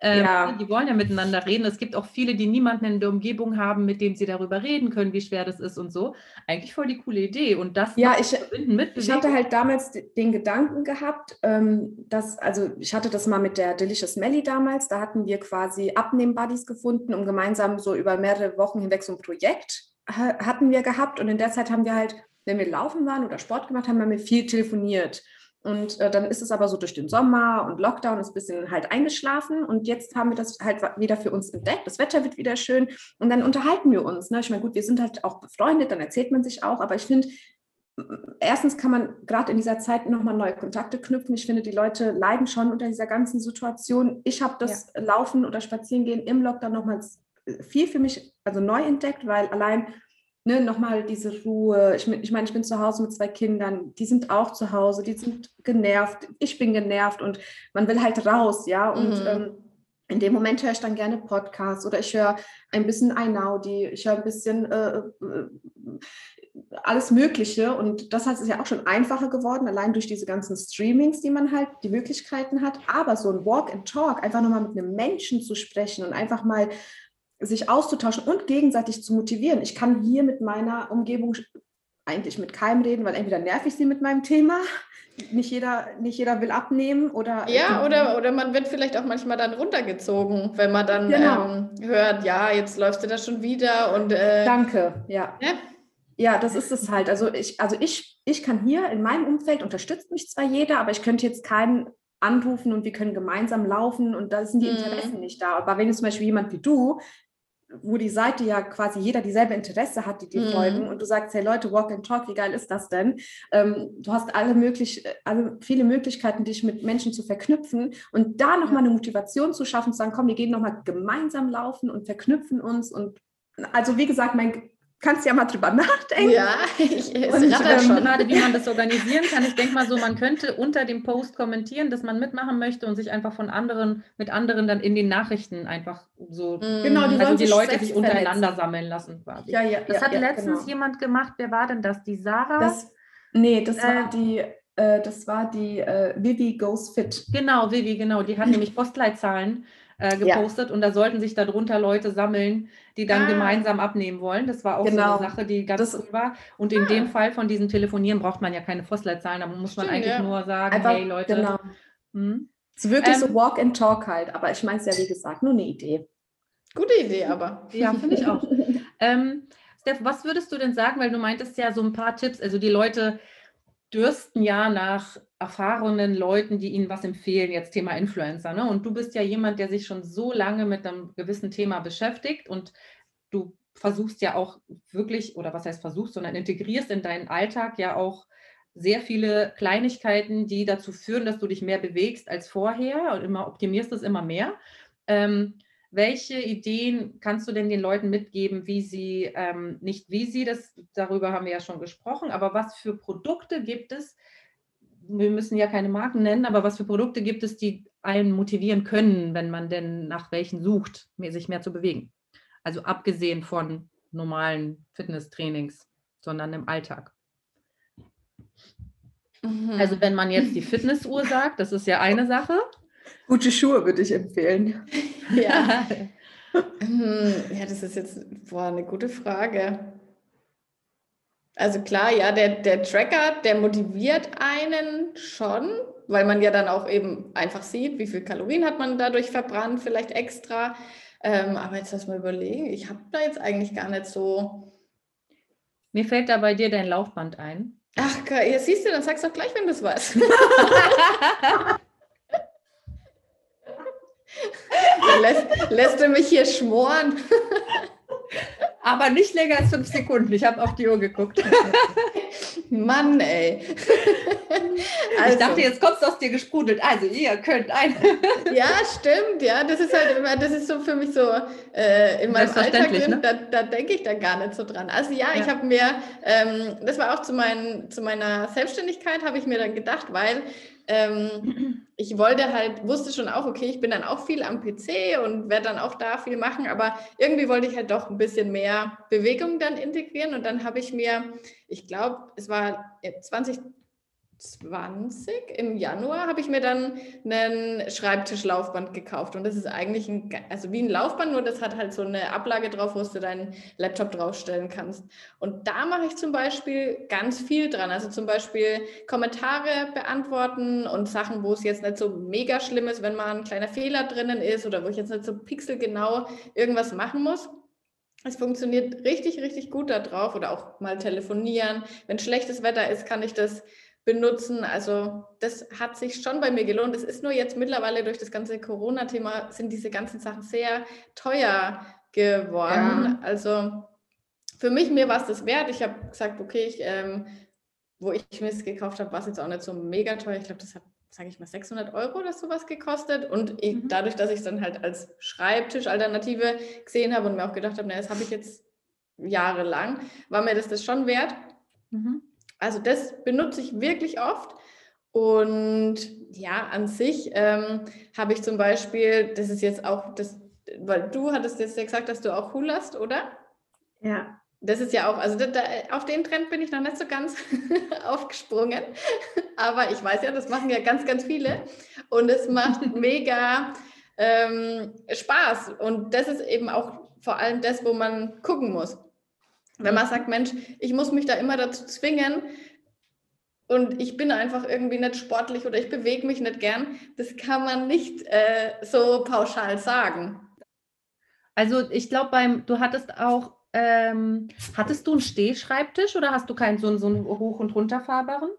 Ähm, ja. Die wollen ja miteinander reden. Es gibt auch viele, die niemanden in der Umgebung haben, mit dem sie darüber reden können, wie schwer das ist und so. Eigentlich voll die coole Idee. Und das ja, ich, mit ich hatte halt damals den Gedanken gehabt, ähm, dass, also ich hatte das mal mit der Delicious Melly damals, da hatten wir quasi Abnehm-Buddies gefunden, um gemeinsam so über mehrere Wochen hinweg so ein Projekt hatten wir gehabt. Und in der Zeit haben wir halt, wenn wir laufen waren oder Sport gemacht haben, haben wir viel telefoniert. Und äh, dann ist es aber so durch den Sommer und Lockdown ist ein bisschen halt eingeschlafen. Und jetzt haben wir das halt wieder für uns entdeckt. Das Wetter wird wieder schön. Und dann unterhalten wir uns. Ne? Ich meine, gut, wir sind halt auch befreundet, dann erzählt man sich auch. Aber ich finde, erstens kann man gerade in dieser Zeit nochmal neue Kontakte knüpfen. Ich finde, die Leute leiden schon unter dieser ganzen Situation. Ich habe das ja. Laufen oder Spazierengehen im Lockdown nochmal viel für mich also neu entdeckt, weil allein ne, nochmal diese Ruhe. Ich, ich meine, ich bin zu Hause mit zwei Kindern, die sind auch zu Hause, die sind genervt, ich bin genervt und man will halt raus, ja. Und mhm. ähm, in dem Moment höre ich dann gerne Podcasts oder ich höre ein bisschen Einaudi, ich höre ein bisschen äh, äh, alles Mögliche und das heißt, es ist ja auch schon einfacher geworden, allein durch diese ganzen Streamings, die man halt, die Möglichkeiten hat, aber so ein Walk and Talk, einfach nochmal mit einem Menschen zu sprechen und einfach mal sich auszutauschen und gegenseitig zu motivieren. Ich kann hier mit meiner Umgebung eigentlich mit keinem reden, weil entweder nerv ich sie mit meinem Thema, nicht jeder, nicht jeder will abnehmen oder. Ja, oder, oder man wird vielleicht auch manchmal dann runtergezogen, wenn man dann genau. ähm, hört, ja, jetzt läufst du da schon wieder und. Äh, Danke, ja. ja. Ja, das ist es halt. Also ich, also ich, ich kann hier in meinem Umfeld unterstützt mich zwar jeder, aber ich könnte jetzt keinen anrufen und wir können gemeinsam laufen und da sind die mhm. Interessen mhm. nicht da. Aber wenn jetzt zum Beispiel jemand wie du wo die Seite ja quasi jeder dieselbe Interesse hat, die dir mhm. folgen und du sagst, hey Leute, walk and talk, wie geil ist das denn? Ähm, du hast alle möglich, alle viele Möglichkeiten, dich mit Menschen zu verknüpfen und da nochmal eine Motivation zu schaffen, zu sagen, komm, wir gehen nochmal gemeinsam laufen und verknüpfen uns und also wie gesagt, mein kannst ja mal drüber nachdenken. Ja, ich, ich und, ähm, schon gerade, wie man das organisieren kann. Ich denke mal so, man könnte unter dem Post kommentieren, dass man mitmachen möchte und sich einfach von anderen, mit anderen dann in den Nachrichten einfach so, mhm. genau, die also die Leute sich untereinander sammeln lassen quasi. Ja, ja, das ja, hat ja, letztens genau. jemand gemacht. Wer war denn das? Die Sarah? Das, nee, das war äh, die äh, das war die äh, Vivi Goes Fit. Genau, Vivi, genau. Die hat nämlich Postleitzahlen äh, gepostet ja. und da sollten sich darunter Leute sammeln, die dann ah. gemeinsam abnehmen wollen. Das war auch genau. so eine Sache, die ganz das, cool war. Und in ah. dem Fall von diesem Telefonieren braucht man ja keine Postleitzahlen, da muss man Stimmt, eigentlich ja. nur sagen, Einfach, hey Leute. Genau. Hm? Es ist wirklich ähm, so Walk and Talk halt, aber ich meine es ja wie gesagt, nur eine Idee. Gute Idee, aber. Ja, finde ich auch. ähm, Steph, was würdest du denn sagen, weil du meintest ja so ein paar Tipps, also die Leute dürsten ja nach erfahrenen Leuten, die ihnen was empfehlen, jetzt Thema Influencer. Ne? Und du bist ja jemand, der sich schon so lange mit einem gewissen Thema beschäftigt und du versuchst ja auch wirklich, oder was heißt versuchst, sondern integrierst in deinen Alltag ja auch sehr viele Kleinigkeiten, die dazu führen, dass du dich mehr bewegst als vorher und immer optimierst es immer mehr. Ähm, welche Ideen kannst du denn den Leuten mitgeben, wie sie, ähm, nicht wie sie, das, darüber haben wir ja schon gesprochen, aber was für Produkte gibt es, wir müssen ja keine Marken nennen, aber was für Produkte gibt es, die einen motivieren können, wenn man denn nach welchen sucht, sich mehr zu bewegen? Also abgesehen von normalen Fitnesstrainings, sondern im Alltag. Mhm. Also wenn man jetzt die Fitnessuhr sagt, das ist ja eine Sache. Gute Schuhe würde ich empfehlen. Ja. Hm, ja, das ist jetzt boah, eine gute Frage. Also klar, ja, der, der Tracker, der motiviert einen schon, weil man ja dann auch eben einfach sieht, wie viel Kalorien hat man dadurch verbrannt, vielleicht extra. Ähm, aber jetzt lass mal überlegen, ich habe da jetzt eigentlich gar nicht so. Mir fällt da bei dir dein Laufband ein. Ach, ja, siehst du, dann sagst du auch gleich, wenn du es weißt. lässt, lässt du mich hier schmoren. Aber nicht länger als fünf Sekunden. Ich habe auf die Uhr geguckt. Mann, ey. Also. Ich dachte, jetzt kommt es aus dir gesprudelt. Also, ihr könnt ein. ja, stimmt. Ja, das ist halt immer, das ist so für mich so äh, in meinem Alltag drin. Ne? Da, da denke ich da gar nicht so dran. Also, ja, ja. ich habe mir, ähm, das war auch zu, mein, zu meiner Selbstständigkeit, habe ich mir dann gedacht, weil ähm, ich wollte halt, wusste schon auch, okay, ich bin dann auch viel am PC und werde dann auch da viel machen, aber irgendwie wollte ich halt doch ein bisschen mehr Bewegung dann integrieren und dann habe ich mir, ich glaube, es war 20, 20 im Januar habe ich mir dann einen Schreibtischlaufband gekauft und das ist eigentlich ein, also wie ein Laufband, nur das hat halt so eine Ablage drauf, wo du deinen Laptop draufstellen kannst. Und da mache ich zum Beispiel ganz viel dran, also zum Beispiel Kommentare beantworten und Sachen, wo es jetzt nicht so mega schlimm ist, wenn mal ein kleiner Fehler drinnen ist oder wo ich jetzt nicht so pixelgenau irgendwas machen muss. Es funktioniert richtig, richtig gut da drauf oder auch mal telefonieren. Wenn schlechtes Wetter ist, kann ich das benutzen. Also das hat sich schon bei mir gelohnt. Es ist nur jetzt mittlerweile durch das ganze Corona-Thema sind diese ganzen Sachen sehr teuer geworden. Ja. Also für mich, mir war es das wert. Ich habe gesagt, okay, ich, ähm, wo ich mir es gekauft habe, war es jetzt auch nicht so mega teuer. Ich glaube, das hat, sage ich mal, 600 Euro oder sowas gekostet. Und ich, mhm. dadurch, dass ich es dann halt als Schreibtischalternative gesehen habe und mir auch gedacht habe, naja, das habe ich jetzt jahrelang, war mir das das schon wert. Mhm. Also das benutze ich wirklich oft. Und ja, an sich ähm, habe ich zum Beispiel, das ist jetzt auch das, weil du hattest jetzt ja gesagt, dass du auch Hul hast, oder? Ja. Das ist ja auch, also da, da, auf den Trend bin ich noch nicht so ganz aufgesprungen. Aber ich weiß ja, das machen ja ganz, ganz viele. Und es macht mega ähm, Spaß. Und das ist eben auch vor allem das, wo man gucken muss. Wenn man sagt, Mensch, ich muss mich da immer dazu zwingen und ich bin einfach irgendwie nicht sportlich oder ich bewege mich nicht gern, das kann man nicht äh, so pauschal sagen. Also ich glaube, beim, du hattest auch, ähm, hattest du einen Stehschreibtisch oder hast du keinen so, so einen hoch- und runterfahrbaren?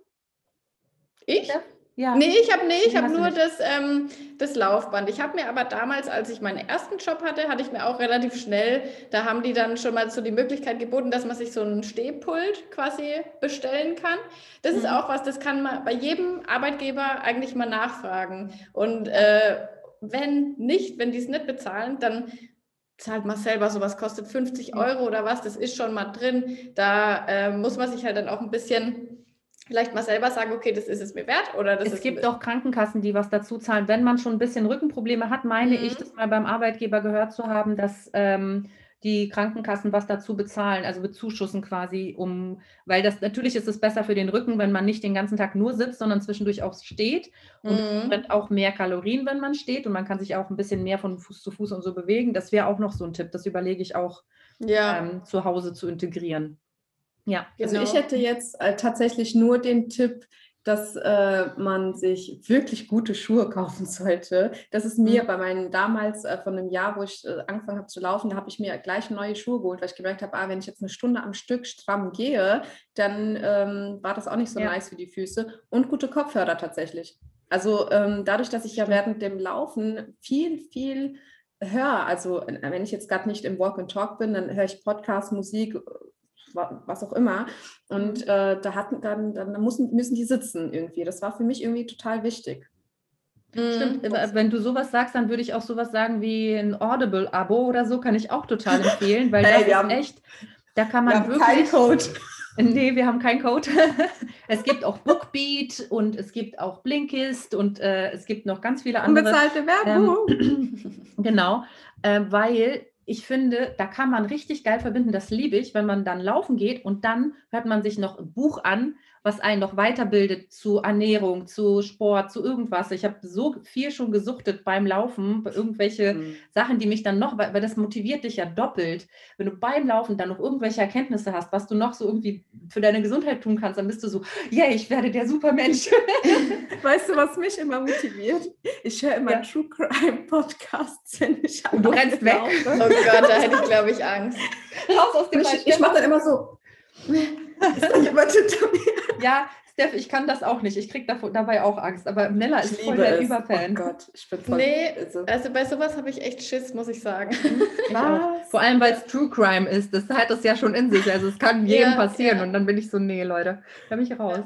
Ich? Ja. Ja. Nee, ich habe nee, ich hab nur das, ähm, das Laufband. Ich habe mir aber damals, als ich meinen ersten Job hatte, hatte ich mir auch relativ schnell, da haben die dann schon mal so die Möglichkeit geboten, dass man sich so ein Stehpult quasi bestellen kann. Das mhm. ist auch was, das kann man bei jedem Arbeitgeber eigentlich mal nachfragen. Und äh, wenn nicht, wenn die es nicht bezahlen, dann zahlt man selber, sowas kostet 50 Euro oder was, das ist schon mal drin. Da äh, muss man sich halt dann auch ein bisschen vielleicht mal selber sagen, okay, das ist es mir wert oder das es gibt auch Krankenkassen, die was dazu zahlen. Wenn man schon ein bisschen Rückenprobleme hat, meine mhm. ich, das mal beim Arbeitgeber gehört zu haben, dass ähm, die Krankenkassen was dazu bezahlen, also bezuschussen quasi, um, weil das natürlich ist es besser für den Rücken, wenn man nicht den ganzen Tag nur sitzt, sondern zwischendurch auch steht und mhm. brennt auch mehr Kalorien, wenn man steht und man kann sich auch ein bisschen mehr von Fuß zu Fuß und so bewegen. Das wäre auch noch so ein Tipp. Das überlege ich auch ja. ähm, zu Hause zu integrieren. Ja, also genau. ich hätte jetzt äh, tatsächlich nur den Tipp, dass äh, man sich wirklich gute Schuhe kaufen sollte. Das ist mir mhm. bei meinen damals äh, von einem Jahr, wo ich äh, angefangen habe zu laufen, da habe ich mir gleich neue Schuhe geholt, weil ich gemerkt habe, ah, wenn ich jetzt eine Stunde am Stück stramm gehe, dann ähm, war das auch nicht so ja. nice für die Füße. Und gute Kopfhörer tatsächlich. Also ähm, dadurch, dass ich ja während dem Laufen viel, viel höre, also äh, wenn ich jetzt gerade nicht im Walk and Talk bin, dann höre ich Podcast, Musik, was auch immer. Und mhm. äh, da hatten dann, dann müssen, müssen die sitzen irgendwie. Das war für mich irgendwie total wichtig. Stimmt, aber wenn du sowas sagst, dann würde ich auch sowas sagen wie ein Audible-Abo oder so, kann ich auch total empfehlen, weil Hey, das wir ist haben- echt, da kann Wir man haben keinen wirklich. Code. Nee, wir haben keinen Code. es gibt auch Bookbeat und es gibt auch Blinkist und äh, es gibt noch ganz viele andere. Unbezahlte Werbung. Genau, äh, weil ich finde, da kann man richtig geil verbinden. Das liebe ich, wenn man dann laufen geht und dann hört man sich noch ein Buch an, was einen noch weiterbildet zu Ernährung, zu Sport, zu irgendwas. Ich habe so viel schon gesuchtet beim Laufen, bei irgendwelche Mhm. Sachen, die mich dann noch, weil, das motiviert dich ja doppelt. Wenn du beim Laufen dann noch irgendwelche Erkenntnisse hast, was du noch so irgendwie für deine Gesundheit tun kannst, dann bist du so, yeah, ich werde der Supermensch. Weißt du, was mich immer motiviert? Ich höre immer Ja. True Crime Podcasts, wenn ich Und du rennst weg. laufe. Oh Gott, da hätte ich, glaube ich, Angst. Raus aus dem Ich, ich mache dann immer so. Ist da jemand hinter mir? Ja, Steph, ich kann das auch nicht. Ich kriege dabei auch Angst. Aber Nella ist Ich voll der es. Überfan. Oh Gott, ich bin voll. Nee, also, Also bei sowas habe ich echt Schiss, muss ich sagen. Ich auch. Vor allem, weil es True Crime ist. Das hat es ja schon in sich. Also es kann jedem Ja, passieren. ja. Und dann bin ich so, nee, Leute, da bin ich raus.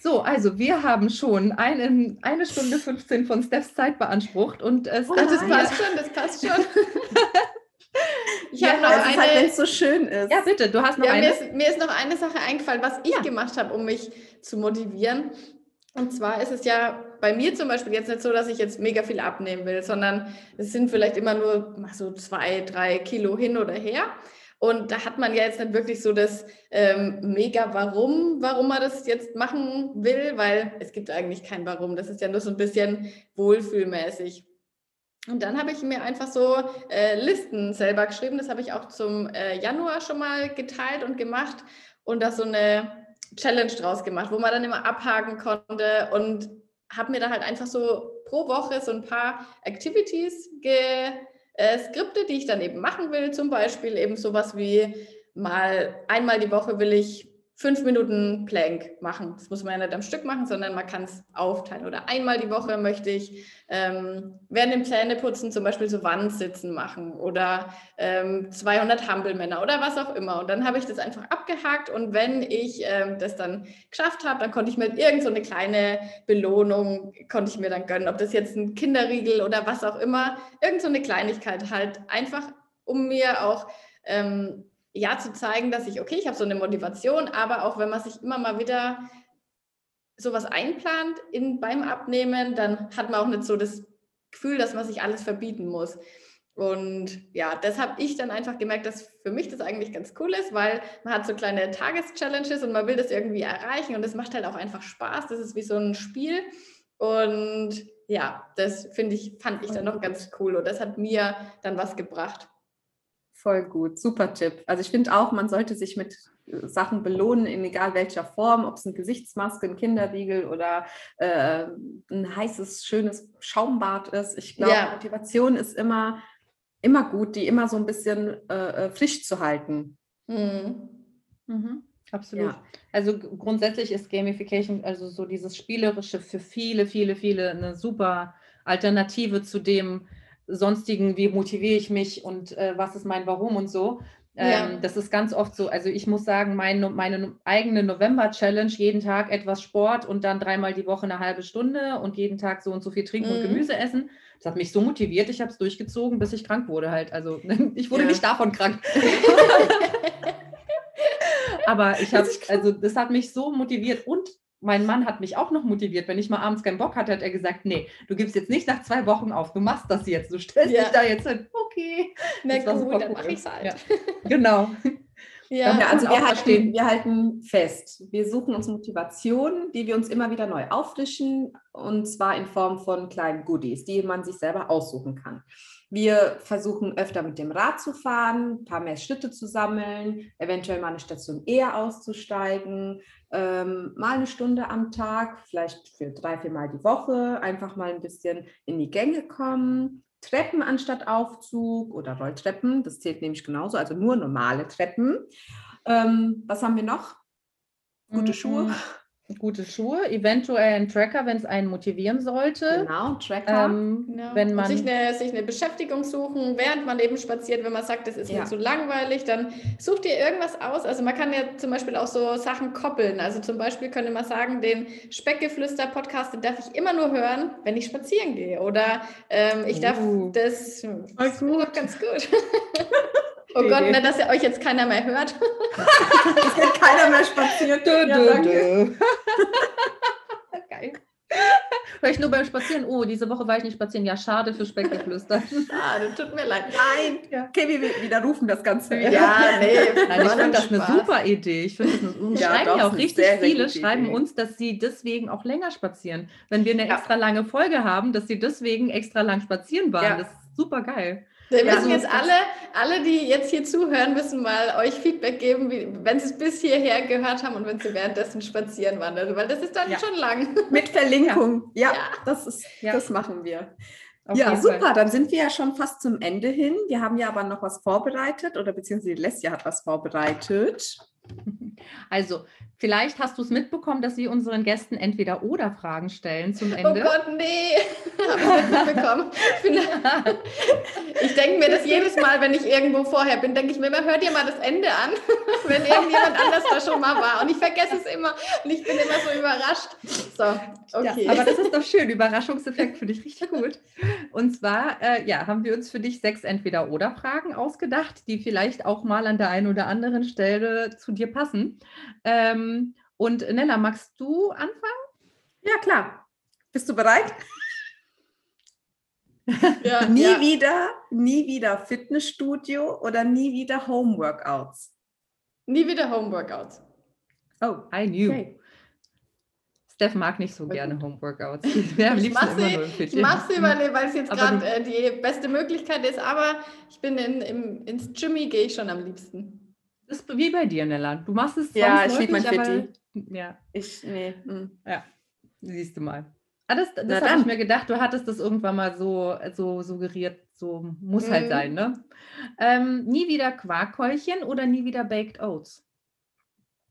So, also wir haben schon eine, eine Stunde 15 von Stephs Zeit beansprucht. Und es Oh das passt schon, das passt schon. Ich Ja, habe noch das ist halt, wenn eine. es so schön ist. Ja, bitte, du hast noch Ja, mir eine. ist, mir ist noch eine Sache eingefallen, was ich Ja. gemacht habe, um mich zu motivieren. Und zwar ist es ja bei mir zum Beispiel jetzt nicht so, dass ich jetzt mega viel abnehmen will, sondern es sind vielleicht immer nur so zwei, drei Kilo hin oder her. Und da hat man ja jetzt nicht wirklich so das ähm, mega Warum, warum man das jetzt machen will, weil es gibt eigentlich kein Warum. Das ist ja nur so ein bisschen wohlfühlmäßig. Und dann habe ich mir einfach so äh, Listen selber geschrieben. Das habe ich auch zum äh, Januar schon mal geteilt und gemacht und da so eine Challenge draus gemacht, wo man dann immer abhaken konnte und habe mir da halt einfach so pro Woche so ein paar Activities geskriptet, die ich dann eben machen will. Zum Beispiel eben sowas wie mal einmal die Woche will ich fünf Minuten Plank machen. Das muss man ja nicht am Stück machen, sondern man kann es aufteilen. Oder einmal die Woche möchte ich ähm, während dem Zähneputzen zum Beispiel so Wandsitzen machen oder ähm, 200 Hampelmänner oder was auch immer. Und dann habe ich das einfach abgehakt und wenn ich ähm, das dann geschafft habe, dann konnte ich mir irgend so eine kleine Belohnung, konnte ich mir dann gönnen, ob das jetzt ein Kinderriegel oder was auch immer, irgend so eine Kleinigkeit halt einfach, um mir auch ähm, ja zu zeigen, dass ich, okay, ich habe so eine Motivation, aber auch wenn man sich immer mal wieder sowas einplant in, beim Abnehmen, dann hat man auch nicht so das Gefühl, dass man sich alles verbieten muss. Und ja, das habe ich dann einfach gemerkt, dass für mich das eigentlich ganz cool ist, weil man hat so kleine Tageschallenges und man will das irgendwie erreichen und es macht halt auch einfach Spaß. Das ist wie so ein Spiel. Und ja, das finde ich, fand ich dann noch ganz cool und das hat mir dann was gebracht. Voll gut, super Tipp. Also ich finde auch, man sollte sich mit äh, Sachen belohnen, in egal welcher Form, ob es eine Gesichtsmaske, ein Kinderriegel oder äh, ein heißes, schönes Schaumbad ist. Ich glaube, Ja. Motivation ist immer, immer gut, die immer so ein bisschen äh, äh, frisch zu halten. Mhm. Mhm, absolut. Ja. Also grundsätzlich ist Gamification, also so dieses Spielerische für viele, viele, viele eine super Alternative zu dem sonstigen, wie motiviere ich mich und äh, was ist mein Warum und so. Ja. Ähm, das ist ganz oft so. Also ich muss sagen, mein, meine eigene November-Challenge, jeden Tag etwas Sport und dann dreimal die Woche eine halbe Stunde und jeden Tag so und so viel trinken und Mhm. Gemüse essen. Das hat mich so motiviert, ich habe es durchgezogen, bis ich krank wurde halt. Also ich wurde Ja. nicht davon krank. Aber ich habe, also das hat mich so motiviert und mein Mann hat mich auch noch motiviert. Wenn ich mal abends keinen Bock hatte, hat er gesagt, nee, du gibst jetzt nicht nach zwei Wochen auf, du machst das jetzt, du stellst Ja. dich da jetzt hin. Okay. Na Das war gut, dann cool. mache ich es halt. Ja. Genau. Ja. Also wir halten, verstehen. wir halten fest, wir suchen uns Motivationen, die wir uns immer wieder neu auffrischen, und zwar in Form von kleinen Goodies, die man sich selber aussuchen kann. Wir versuchen öfter mit dem Rad zu fahren, ein paar mehr Schritte zu sammeln, eventuell mal eine Station eher auszusteigen, ähm, mal eine Stunde am Tag, vielleicht für drei, vier Mal die Woche, einfach mal ein bisschen in die Gänge kommen, Treppen anstatt Aufzug oder Rolltreppen, das zählt nämlich genauso, also nur normale Treppen. Ähm, was haben wir noch? Gute Mhm. Schuhe. Gute Schuhe, eventuell ein Tracker, wenn es einen motivieren sollte. Genau, Tracker. Ähm, Genau. Wenn man sich eine, sich eine Beschäftigung suchen, während man eben spaziert, wenn man sagt, das ist Ja. mir zu langweilig, dann sucht ihr irgendwas aus. Also man kann ja zum Beispiel auch so Sachen koppeln. Also zum Beispiel könnte man sagen, den Speckgeflüster-Podcast, den darf ich immer nur hören, wenn ich spazieren gehe. Oder ähm, ich darf Uh. das, das ist doch ganz gut. oh. Gott, nicht, dass ja euch jetzt keiner mehr hört. Geht keiner mehr spazieren. Ja, danke. Geil. Ich nur beim Spazieren. Oh, diese Woche war ich nicht spazieren. Ja, schade für Speckgeflüster. Das tut mir leid. Nein. Ja. Okay, wir widerrufen das Ganze wieder. Ja, nee. Nein, ich finde das eine Spaß. super Idee. Ich finde das eine, Ja, schreiben doch, ja auch eine richtig sehr, viele, schreiben Idee. uns, dass sie deswegen auch länger spazieren. Wenn wir eine Ja. extra lange Folge haben, dass sie deswegen extra lang spazieren waren. Ja. Das ist super geil. Wir Ja, müssen jetzt alle, alle, die jetzt hier zuhören, müssen mal euch Feedback geben, wie, wenn sie es bis hierher gehört haben und wenn sie währenddessen spazieren waren. Also, weil das ist dann Ja. schon lang. Mit Verlinkung. Ja, Ja. Das, ist, das machen wir. Auf ja, super. Fall. Dann sind wir ja schon fast zum Ende hin. Wir haben ja aber noch was vorbereitet oder beziehungsweise Lesja hat was vorbereitet. Also, vielleicht hast du es mitbekommen, dass wir unseren Gästen entweder oder Fragen stellen zum Oh Ende. Gott, nee. Ich mitbekommen. Denke mir das jedes Mal, wenn ich irgendwo vorher bin, denke ich mir immer, hört ihr mal das Ende an, wenn irgendjemand anders da schon mal war. Und ich vergesse es immer und ich bin immer so überrascht. So, okay. Ja, aber das ist doch schön. Überraschungseffekt finde ich richtig gut. Und zwar, äh, ja, haben wir uns für dich sechs Entweder-Oder-Fragen ausgedacht, die vielleicht auch mal an der einen oder anderen Stelle zu dir passen. Ähm, und Nella, magst du anfangen? Ja, klar. Bist du bereit? ja, Nie ja. wieder, nie wieder Fitnessstudio oder nie wieder Homeworkouts. Nie wieder Homeworkouts. Oh, I knew. okay. Steph mag nicht so gerne Homeworkouts. Am Ich mache sie, ich mach sie weil weil es jetzt gerade äh, die beste Möglichkeit ist, aber ich bin in, im, ins Jimmy gehe ich schon am liebsten. Das ist wie bei dir, Nella. Du machst es Ja, ich lieb mein aber- Ja, Ich, nee. mm. siehst du mal. Ah, das das habe ich mir gedacht, du hattest das irgendwann mal so, so suggeriert, so muss halt Mhm. sein, ne? Ähm, nie wieder Quarkkeulchen oder nie wieder Baked Oats?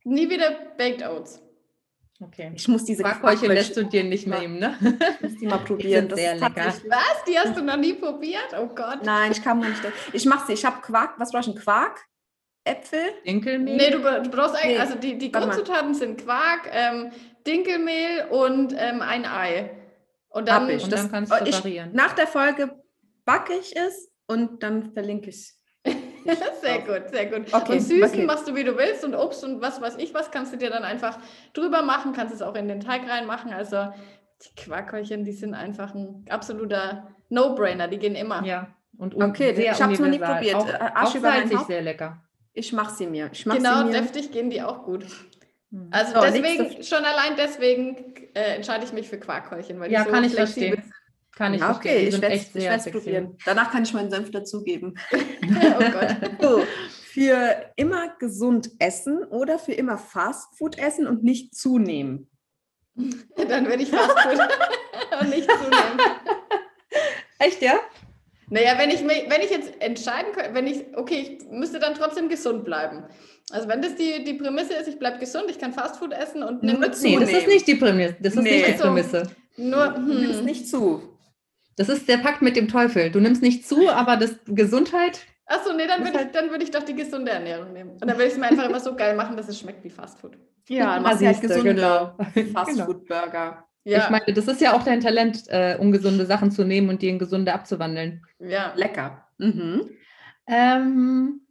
Nie wieder Baked Oats. Okay. Ich muss diese Quarkkeulchen lässt du dir nicht Ja. nehmen, ne? Ich muss die mal probieren. sind sehr ist lecker. Was? Die hast du noch nie probiert? Oh Gott. Nein, ich noch nicht. Ich mache sie. Ich habe Quark. Was ich? Ein Quark? Äpfel? Dinkelmehl? Nee, du, du brauchst eigentlich, Nee, also die, die. Grundzutaten sind Quark, ähm, Dinkelmehl und ähm, ein Ei. Und dann, Hab ich. Und Das- dann kannst du ich- variieren. Nach der Folge backe ich es und dann verlinke ich es. sehr gut, sehr gut. Okay, und Süßen okay. machst du, wie du willst und Obst und was weiß ich was, kannst du dir dann einfach drüber machen, kannst es auch in den Teig reinmachen. Also die Quarkkeulchen, die sind einfach ein absoluter No-Brainer, die gehen immer. Ja. Und Okay, sehr ich hab's noch nie probiert. Auch, auch salzig sehr lecker. Ich mache sie mir. Ich mache Genau, sie mir. deftig gehen die auch gut. Hm. Also So, deswegen, schon allein deswegen äh, entscheide ich mich für Quarkkeulchen, weil Ja, die so kann ich verstehen. Kann ich Ja, verstehen. okay, ich sind werde es probieren. Danach kann ich meinen Senf dazugeben. sind. oh Gott. So, für immer gesund essen oder für immer Fastfood essen und nicht zunehmen. Dann würde ich fast gut und nicht zunehmen. Echt, ja? Naja, wenn ich, mich, wenn ich jetzt entscheiden könnte, wenn ich, okay, ich müsste dann trotzdem gesund bleiben. Also wenn das die, die Prämisse ist, ich bleibe gesund, ich kann Fastfood essen und Nur nehme zu- Nee, das ist nicht die Prämisse. Das ist Nee. nicht die Also, Prämisse. nur, Du nimmst hm, nicht zu. Das ist der Pakt mit dem Teufel. Du nimmst nicht zu, aber das Gesundheit. achso, nee, dann würde ich, halt- dann würde ich doch die gesunde Ernährung nehmen. Und dann würde ich es mir einfach immer so geil machen, dass es schmeckt wie Fastfood. Ja, Ah, machst du halt gesunde genau. Fastfood-Burger. Ja, Ich meine, das ist ja auch dein Talent, äh, ungesunde Sachen zu nehmen und die in gesunde abzuwandeln. ja. Lecker. Mhm. Ähm,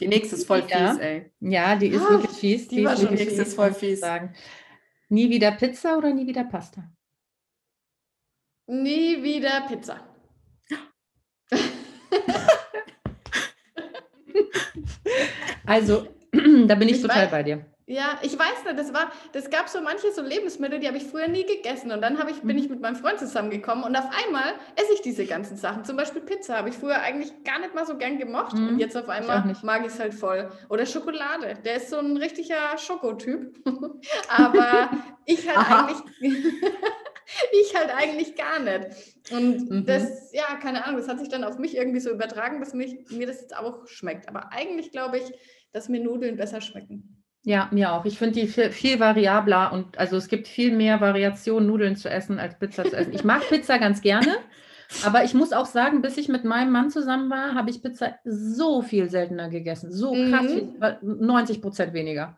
Die nächste ist voll Ja. fies, ey. ja, die ist Ah, wirklich fies. die war ist schon wirklich fies. Die ist voll fies. Sagen. Nie wieder Pizza oder nie wieder Pasta? Nie wieder Pizza. Also, da bin ich, Ich total weiß- bei dir. Ja, ich weiß nicht, das war, das gab so manche so Lebensmittel, die habe ich früher nie gegessen. Und dann habe ich, Mhm. bin ich mit meinem Freund zusammengekommen und auf einmal esse ich diese ganzen Sachen. Zum Beispiel Pizza habe ich früher eigentlich gar nicht mal so gern gemocht. Mhm, Und jetzt auf einmal nicht. mag ich es halt voll. Oder Schokolade. Der ist so ein richtiger Schokotyp. Aber ich halt Aha. eigentlich. ich halt eigentlich gar nicht. Und Mhm. das, ja, keine Ahnung, das hat sich dann auf mich irgendwie so übertragen, dass mich, mir das jetzt auch schmeckt. Aber eigentlich glaube ich, dass mir Nudeln besser schmecken. Ja, mir auch. Ich finde die viel, viel variabler und also es gibt viel mehr Variationen, Nudeln zu essen, als Pizza zu essen. Ich mag Pizza ganz gerne, aber ich muss auch sagen, bis ich mit meinem Mann zusammen war, habe ich Pizza so viel seltener gegessen. So krass, Mhm. viel, 90 Prozent weniger.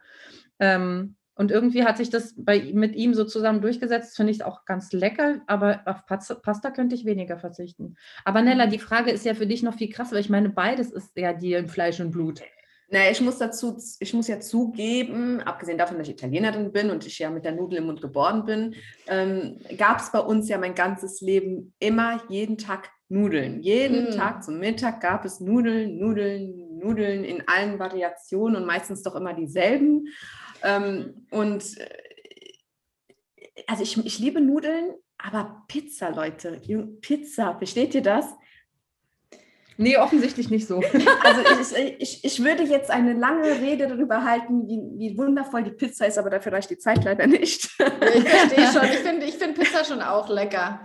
Ähm, und irgendwie hat sich das bei, mit ihm so zusammen durchgesetzt. Finde ich auch ganz lecker, aber auf Pasta, Pasta könnte ich weniger verzichten. Aber Nella, Mhm. die Frage ist ja für dich noch viel krasser, weil ich meine, beides ist ja dir in Fleisch und Blut. Naja, ich muss dazu, ich muss ja zugeben, abgesehen davon, dass ich Italienerin bin und ich ja mit der Nudel im Mund geboren bin, ähm, gab es bei uns ja mein ganzes Leben immer jeden Tag Nudeln. Jeden Mm. Tag zum Mittag gab es Nudeln, Nudeln, Nudeln in allen Variationen und meistens doch immer dieselben. Ähm, und äh, also ich, ich liebe Nudeln, aber Pizza, Leute, Pizza, versteht ihr das? Nee, offensichtlich nicht so. Also ich, ich, ich würde jetzt eine lange Rede darüber halten, wie, wie wundervoll die Pizza ist, aber dafür reicht die Zeit leider nicht. Ich verstehe schon. Ich finde ich find Pizza schon auch lecker.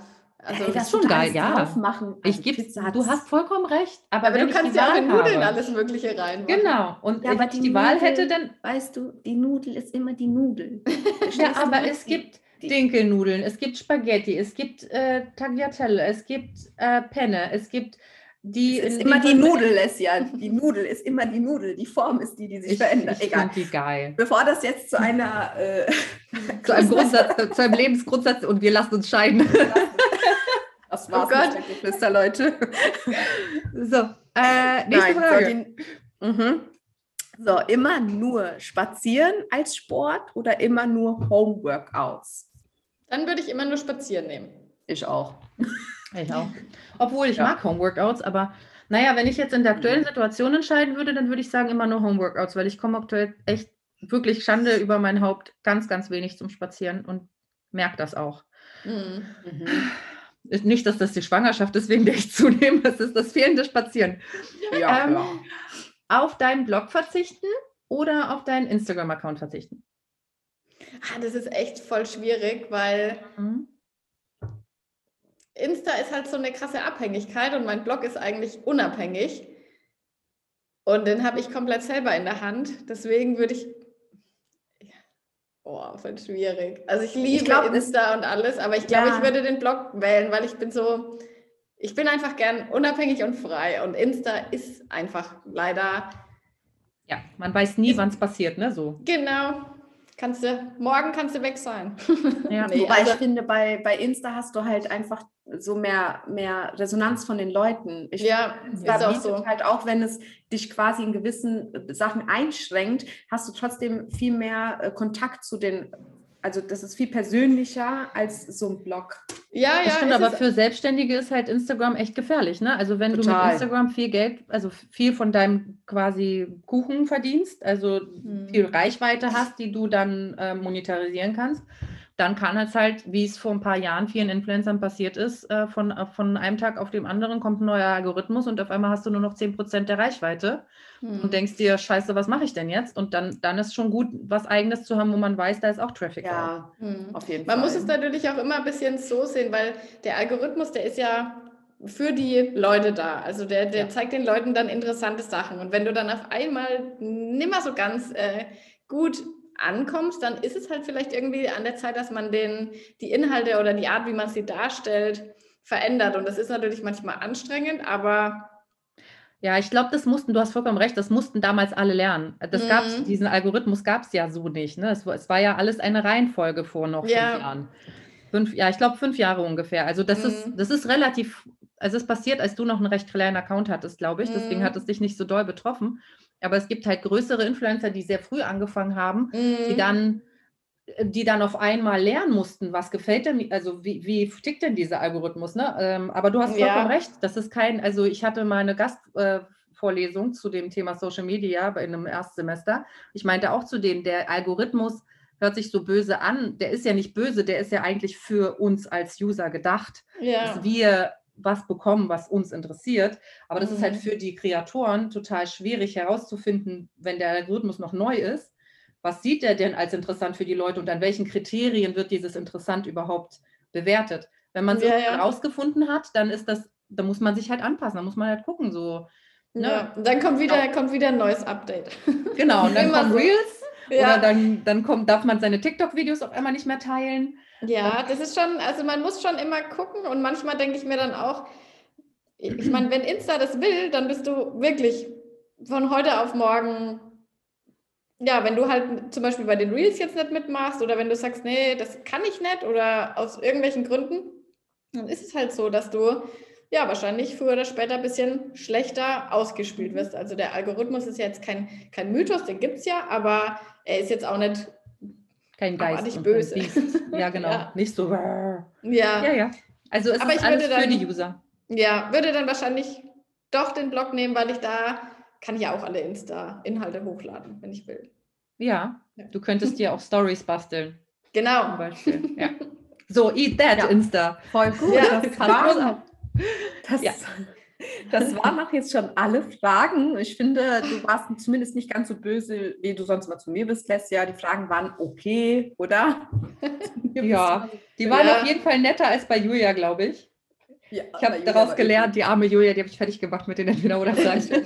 Also, Ey, das ist schon geil, alles ja. drauf machen. Also Ich gebe, du hast vollkommen recht. Aber, aber du kannst ja auch in Nudeln habe, alles Mögliche rein. Genau. Und Ja, wenn ich die die Wahl Nudel- hätte, dann. Weißt du, die Nudel ist immer die Nudel. Ja, aber es gibt die- Dinkelnudeln, es gibt Spaghetti, es gibt äh, Tagliatelle, es gibt äh, Penne, es gibt die. Es ist immer die Nudel, Lesja. Die Nudel ist immer die Nudel. Die Form ist die, die sich Ich, verändert. ich Egal. finde die geil. Bevor das jetzt zu einer äh, Zu einem, Grundsatz, zu einem Lebensgrundsatz und wir lassen uns scheiden. Das war's Oh Gott. mit Leute. So, äh, nächste Nein, Frage. So, die, mhm. so, immer nur spazieren als Sport oder immer nur Homeworkouts? Dann würde ich immer nur spazieren nehmen. Ich auch. Ich auch. Obwohl ich Ja. mag Homeworkouts, aber naja, wenn ich jetzt in der aktuellen Situation entscheiden würde, dann würde ich sagen immer nur Homeworkouts, weil ich komme aktuell echt wirklich Schande über mein Haupt ganz, ganz wenig zum Spazieren und merke das auch. Mhm. Ist Nicht, dass das die Schwangerschaft ist, wegen der ich zunehme, das ist das fehlende Spazieren. Ja, Ähm. Auf deinen Blog verzichten oder auf deinen Instagram-Account verzichten? Ah, das ist echt voll schwierig, weil Mhm. Insta ist halt so eine krasse Abhängigkeit und mein Blog ist eigentlich unabhängig. Und den habe ich komplett selber in der Hand. Deswegen würde ich. Oh, voll schwierig. Also ich liebe glaub, es- Insta und alles, aber ich glaube, Ja. ich würde den Blog wählen, weil ich bin so. Ich bin einfach gern unabhängig und frei. Und Insta ist einfach leider. Ja, man weiß nie, wann es passiert, ne? So. Genau. Kannst du, morgen kannst du weg sein. Ja. Nee, Wobei also- ich finde, bei, bei Insta hast du halt einfach so mehr, mehr Resonanz von den Leuten. Ich Ja, ist da auch so. halt auch, wenn es dich quasi in gewissen äh, Sachen einschränkt, hast du trotzdem viel mehr äh, Kontakt zu den, also das ist viel persönlicher als so ein Blog. Ja, ja. Das stimmt, ist aber für Selbstständige ist halt Instagram echt gefährlich, ne? Also wenn du Total. mit Instagram viel Geld, also viel von deinem quasi Kuchen verdienst, also Hm. viel Reichweite hast, die du dann äh, monetarisieren kannst, dann kann es halt, wie es vor ein paar Jahren vielen Influencern passiert ist, äh, von, äh, von einem Tag auf den anderen kommt ein neuer Algorithmus und auf einmal hast du nur noch 10% der Reichweite Hm. und denkst dir, scheiße, was mache ich denn jetzt? Und dann, dann ist schon gut, was eigenes zu haben, wo man weiß, da ist auch Traffic. Ja, Hm. auf jeden Man Fall. muss es natürlich auch immer ein bisschen so sehen, weil der Algorithmus, der ist ja für die Leute da. Also der, der Ja. zeigt den Leuten dann interessante Sachen. Und wenn du dann auf einmal nimmer so ganz äh, gut ankommst, dann ist es halt vielleicht irgendwie an der Zeit, dass man den, die Inhalte oder die Art, wie man sie darstellt, verändert. Und das ist natürlich manchmal anstrengend, aber Ja, ich glaube, das mussten, du hast vollkommen recht, das mussten damals alle lernen. Das Mhm. gab's, diesen Algorithmus gab es ja so nicht. Ne? Es, war- es war ja alles eine Reihenfolge vor noch Ja. fünf Jahren. Fünf, ja, ich glaube fünf Jahre ungefähr. Also das ist, Mhm. das ist relativ, also es passiert, als du noch einen recht kleinen Account hattest, glaube ich. Deswegen Mhm. hat es dich nicht so doll betroffen. Aber es gibt halt größere Influencer, die sehr früh angefangen haben, die Mhm. dann die dann auf einmal lernen mussten, was gefällt denn, also wie, wie tickt denn dieser Algorithmus, ne? Ähm, aber du hast Ja. vollkommen recht, das ist kein, also ich hatte mal eine Gastvorlesung äh, zu dem Thema Social Media bei einem Erstsemester. Ich meinte auch zu denen, der Algorithmus hört sich so böse an, der ist ja nicht böse, der ist ja eigentlich für uns als User gedacht, ja. dass wir was bekommen, was uns interessiert. Aber das ist halt Mhm. für die Kreatoren total schwierig herauszufinden, wenn der Algorithmus noch neu ist. Was sieht er denn als interessant für die Leute und an welchen Kriterien wird dieses interessant überhaupt bewertet? Wenn man es Ja, ja. rausgefunden hat, dann ist das, da muss man sich halt anpassen, da muss man halt gucken, so. Ne? Ja, und dann kommt wieder, kommt wieder ein neues Update. Genau, und dann kommen. Reels Oder dann, dann kommt, darf man seine TikTok-Videos auf einmal nicht mehr teilen. Ja, das ist schon, also man muss schon immer gucken und manchmal denke ich mir dann auch, ich meine, wenn Insta das will, dann bist du wirklich von heute auf morgen, ja, wenn du halt zum Beispiel bei den Reels jetzt nicht mitmachst oder wenn du sagst, nee, das kann ich nicht oder aus irgendwelchen Gründen, dann ist es halt so, dass du ja wahrscheinlich früher oder später ein bisschen schlechter ausgespielt wirst. Also der Algorithmus ist ja jetzt kein, kein Mythos, den gibt es ja, aber er ist jetzt auch nicht kein Geist. nicht böse. Ja, genau. Ja. Nicht so. Ja. Ja, ja. Also es aber ist ich alles würde dann, für die User. Ja, würde dann wahrscheinlich doch den Blog nehmen, weil ich da kann ich ja auch alle Insta-Inhalte hochladen, wenn ich will. Ja, ja. du könntest dir auch Stories basteln. Genau. Zum Beispiel. Ja. So, eat that, Ja. Insta. Voll gut. Ja, das, großartig. das, Ja. Das waren auch jetzt schon alle Fragen. Ich finde, du warst zumindest nicht ganz so böse, wie du sonst mal zu mir bist, Lesja. Die Fragen waren okay, oder? Ja, die waren Ja. auf jeden Fall netter als bei Julia, glaube ich. ja Ich habe daraus gelernt, die arme Julia, die habe ich fertig gemacht mit den Entweder-Oder-Fragen.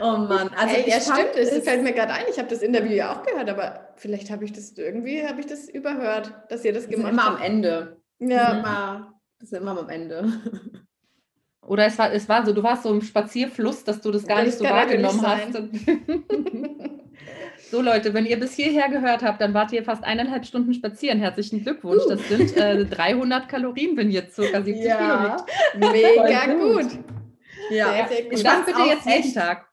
Oh Mann, also Ey, ja, stimmt, das es- fällt mir gerade ein. Ich habe das Interview ja auch gehört, aber vielleicht habe ich das irgendwie, habe ich das überhört, dass ihr das gemacht immer am habt. Ende. Ja, immer, wir sind immer am Ende. Oder es war, es war so, du warst so im Spazierfluss, dass du das gar Das nicht so wahrgenommen hast. so Leute, wenn ihr bis hierher gehört habt, dann wart ihr fast eineinhalb Stunden spazieren. Herzlichen Glückwunsch. Uh. Das sind äh, 300 Kalorien, wenn ihr circa 70 Kilo Ja, wiegt. mega gut. gut. ja. Sehr, sehr gut. Ich Und das bitte jetzt jeden Tag.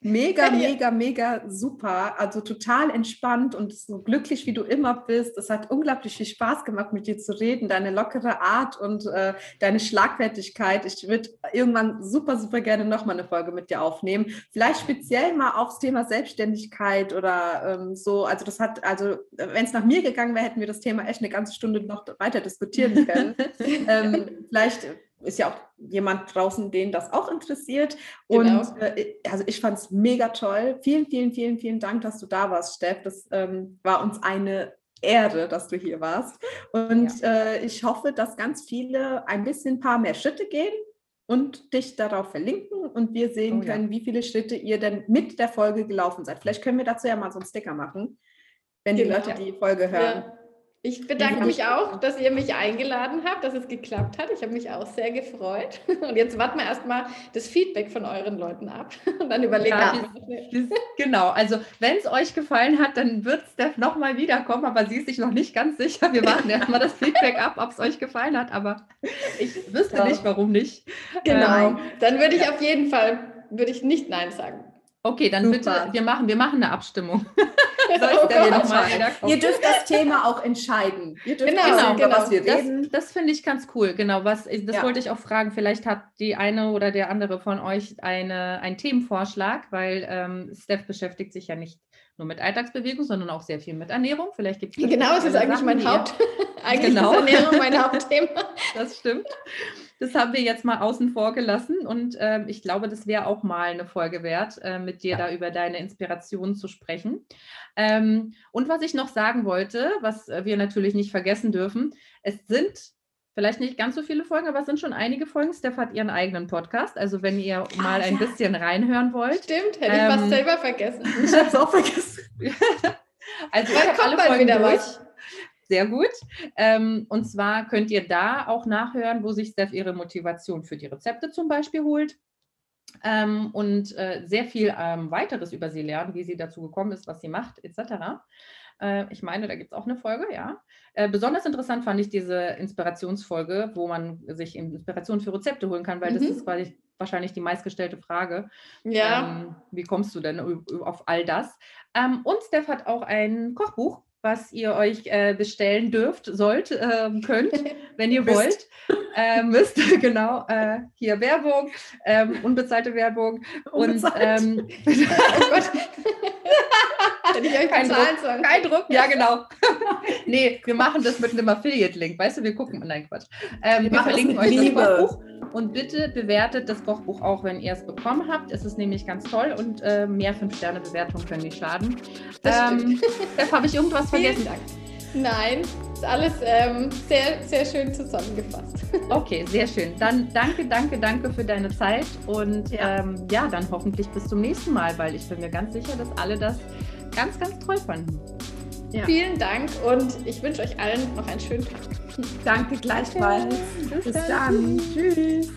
Mega, mega, mega super. Also total entspannt und so glücklich, wie du immer bist. Es hat unglaublich viel Spaß gemacht, mit dir zu reden. Deine lockere Art und äh, deine Schlagfertigkeit. Ich würde irgendwann super, super gerne nochmal eine Folge mit dir aufnehmen. Vielleicht speziell mal aufs Thema Selbstständigkeit oder ähm, so. Also das hat, also wenn es nach mir gegangen wäre, hätten wir das Thema echt eine ganze Stunde noch weiter diskutieren können. ähm, vielleicht ist ja auch jemand draußen, den das auch interessiert. Genau. Und äh, also ich fand es mega toll. Vielen, vielen, vielen, vielen Dank, dass du da warst, Steff. Das ähm, war uns eine Ehre, dass du hier warst. Und äh, ich hoffe, dass ganz viele ein bisschen ein paar mehr Schritte gehen und dich darauf verlinken und wir sehen Oh ja. können, wie viele Schritte ihr denn mit der Folge gelaufen seid. Vielleicht können wir dazu ja mal so einen Sticker machen, wenn die Genau. Leute die Folge hören. Ja. Ich bedanke Ja. mich auch, dass ihr mich eingeladen habt, dass es geklappt hat. Ich habe mich auch sehr gefreut. Und jetzt warten wir erstmal das Feedback von euren Leuten ab. Und dann überlegen Ja, wir. Genau, also wenn es euch gefallen hat, dann wird Steph nochmal wiederkommen, aber sie ist sich noch nicht ganz sicher. Wir warten erstmal das Feedback ab, ob es euch gefallen hat, aber ich wüsste Ja. nicht, warum nicht. Genau. Ähm, Dann würde ich auf jeden Fall, würde ich nicht Nein sagen. Okay, dann Super. bitte, wir machen, wir machen eine Abstimmung. Soll Oh Gott. Ihr dürft das Thema auch entscheiden. Ihr dürft Genau, über genau. was wir Das, das finde ich ganz cool, genau. Was, das Ja. wollte ich auch fragen. Vielleicht hat die eine oder der andere von euch eine, einen Themenvorschlag, weil ähm, Steph beschäftigt sich ja nicht nur mit Alltagsbewegung, sondern auch sehr viel mit Ernährung. Vielleicht gibt es Genau, es ist eigentlich mein Haupt. Eigentlich Genau. ist Ernährung mein Hauptthema. Das stimmt. Das haben wir jetzt mal außen vor gelassen und ähm, ich glaube, das wäre auch mal eine Folge wert, äh, mit dir da über deine Inspiration zu sprechen. Ähm, und was ich noch sagen wollte, was äh, wir natürlich nicht vergessen dürfen, es sind vielleicht nicht ganz so viele Folgen, aber es sind schon einige Folgen. Steph hat ihren eigenen Podcast. Also wenn ihr mal ein ja. bisschen reinhören wollt. Stimmt, hätte ich Ähm, fast selber vergessen. Ich habe es auch vergessen. Also ich Bald habe kommt alle bald Folgen wieder durch. was. Sehr gut. Ähm, und zwar könnt ihr da auch nachhören, wo sich Steph ihre Motivation für die Rezepte zum Beispiel holt. Ähm, und äh, sehr viel ähm, weiteres über sie lernen, wie sie dazu gekommen ist, was sie macht, etc. Äh, ich meine, da gibt es auch eine Folge, ja. Äh, besonders interessant fand ich diese Inspirationsfolge, wo man sich Inspiration für Rezepte holen kann, weil das Mhm. ist quasi wahrscheinlich die meistgestellte Frage. Ja, Ähm, wie kommst du denn auf all das? Ähm, und Steph hat auch ein Kochbuch, was ihr euch äh, bestellen dürft, sollt, ähm, könnt, wenn ihr wollt. Äh, müsst, genau. Äh, hier Werbung, ähm, unbezahlte Werbung. Und Unbezahlt. ähm, oh Gott. Hätte ich euch Kein bezahlen sollen. kein Druck, ja genau. nee, wir machen das mit einem Affiliate-Link, weißt du, wir gucken, nein, Quatsch. Ähm, wir machen das verlinken euch das Liebe. Kochbuch und bitte bewertet das Kochbuch auch, wenn ihr es bekommen habt. Es ist nämlich ganz toll und äh, mehr 5-Sterne-Bewertungen können nicht schaden. Das Ähm, habe ich irgendwas Vielen vergessen? Dank. Nein, Ist alles ähm, sehr, sehr schön zusammengefasst. Okay, sehr schön. Dann danke, danke, danke für deine Zeit und ja. Ähm, ja, dann hoffentlich bis zum nächsten Mal, weil ich bin mir ganz sicher, dass alle das ganz, ganz toll fanden. Ja. Vielen Dank und ich wünsche euch allen noch einen schönen Tag. Danke gleichfalls. Bis, Bis dann. dann. Tschüss.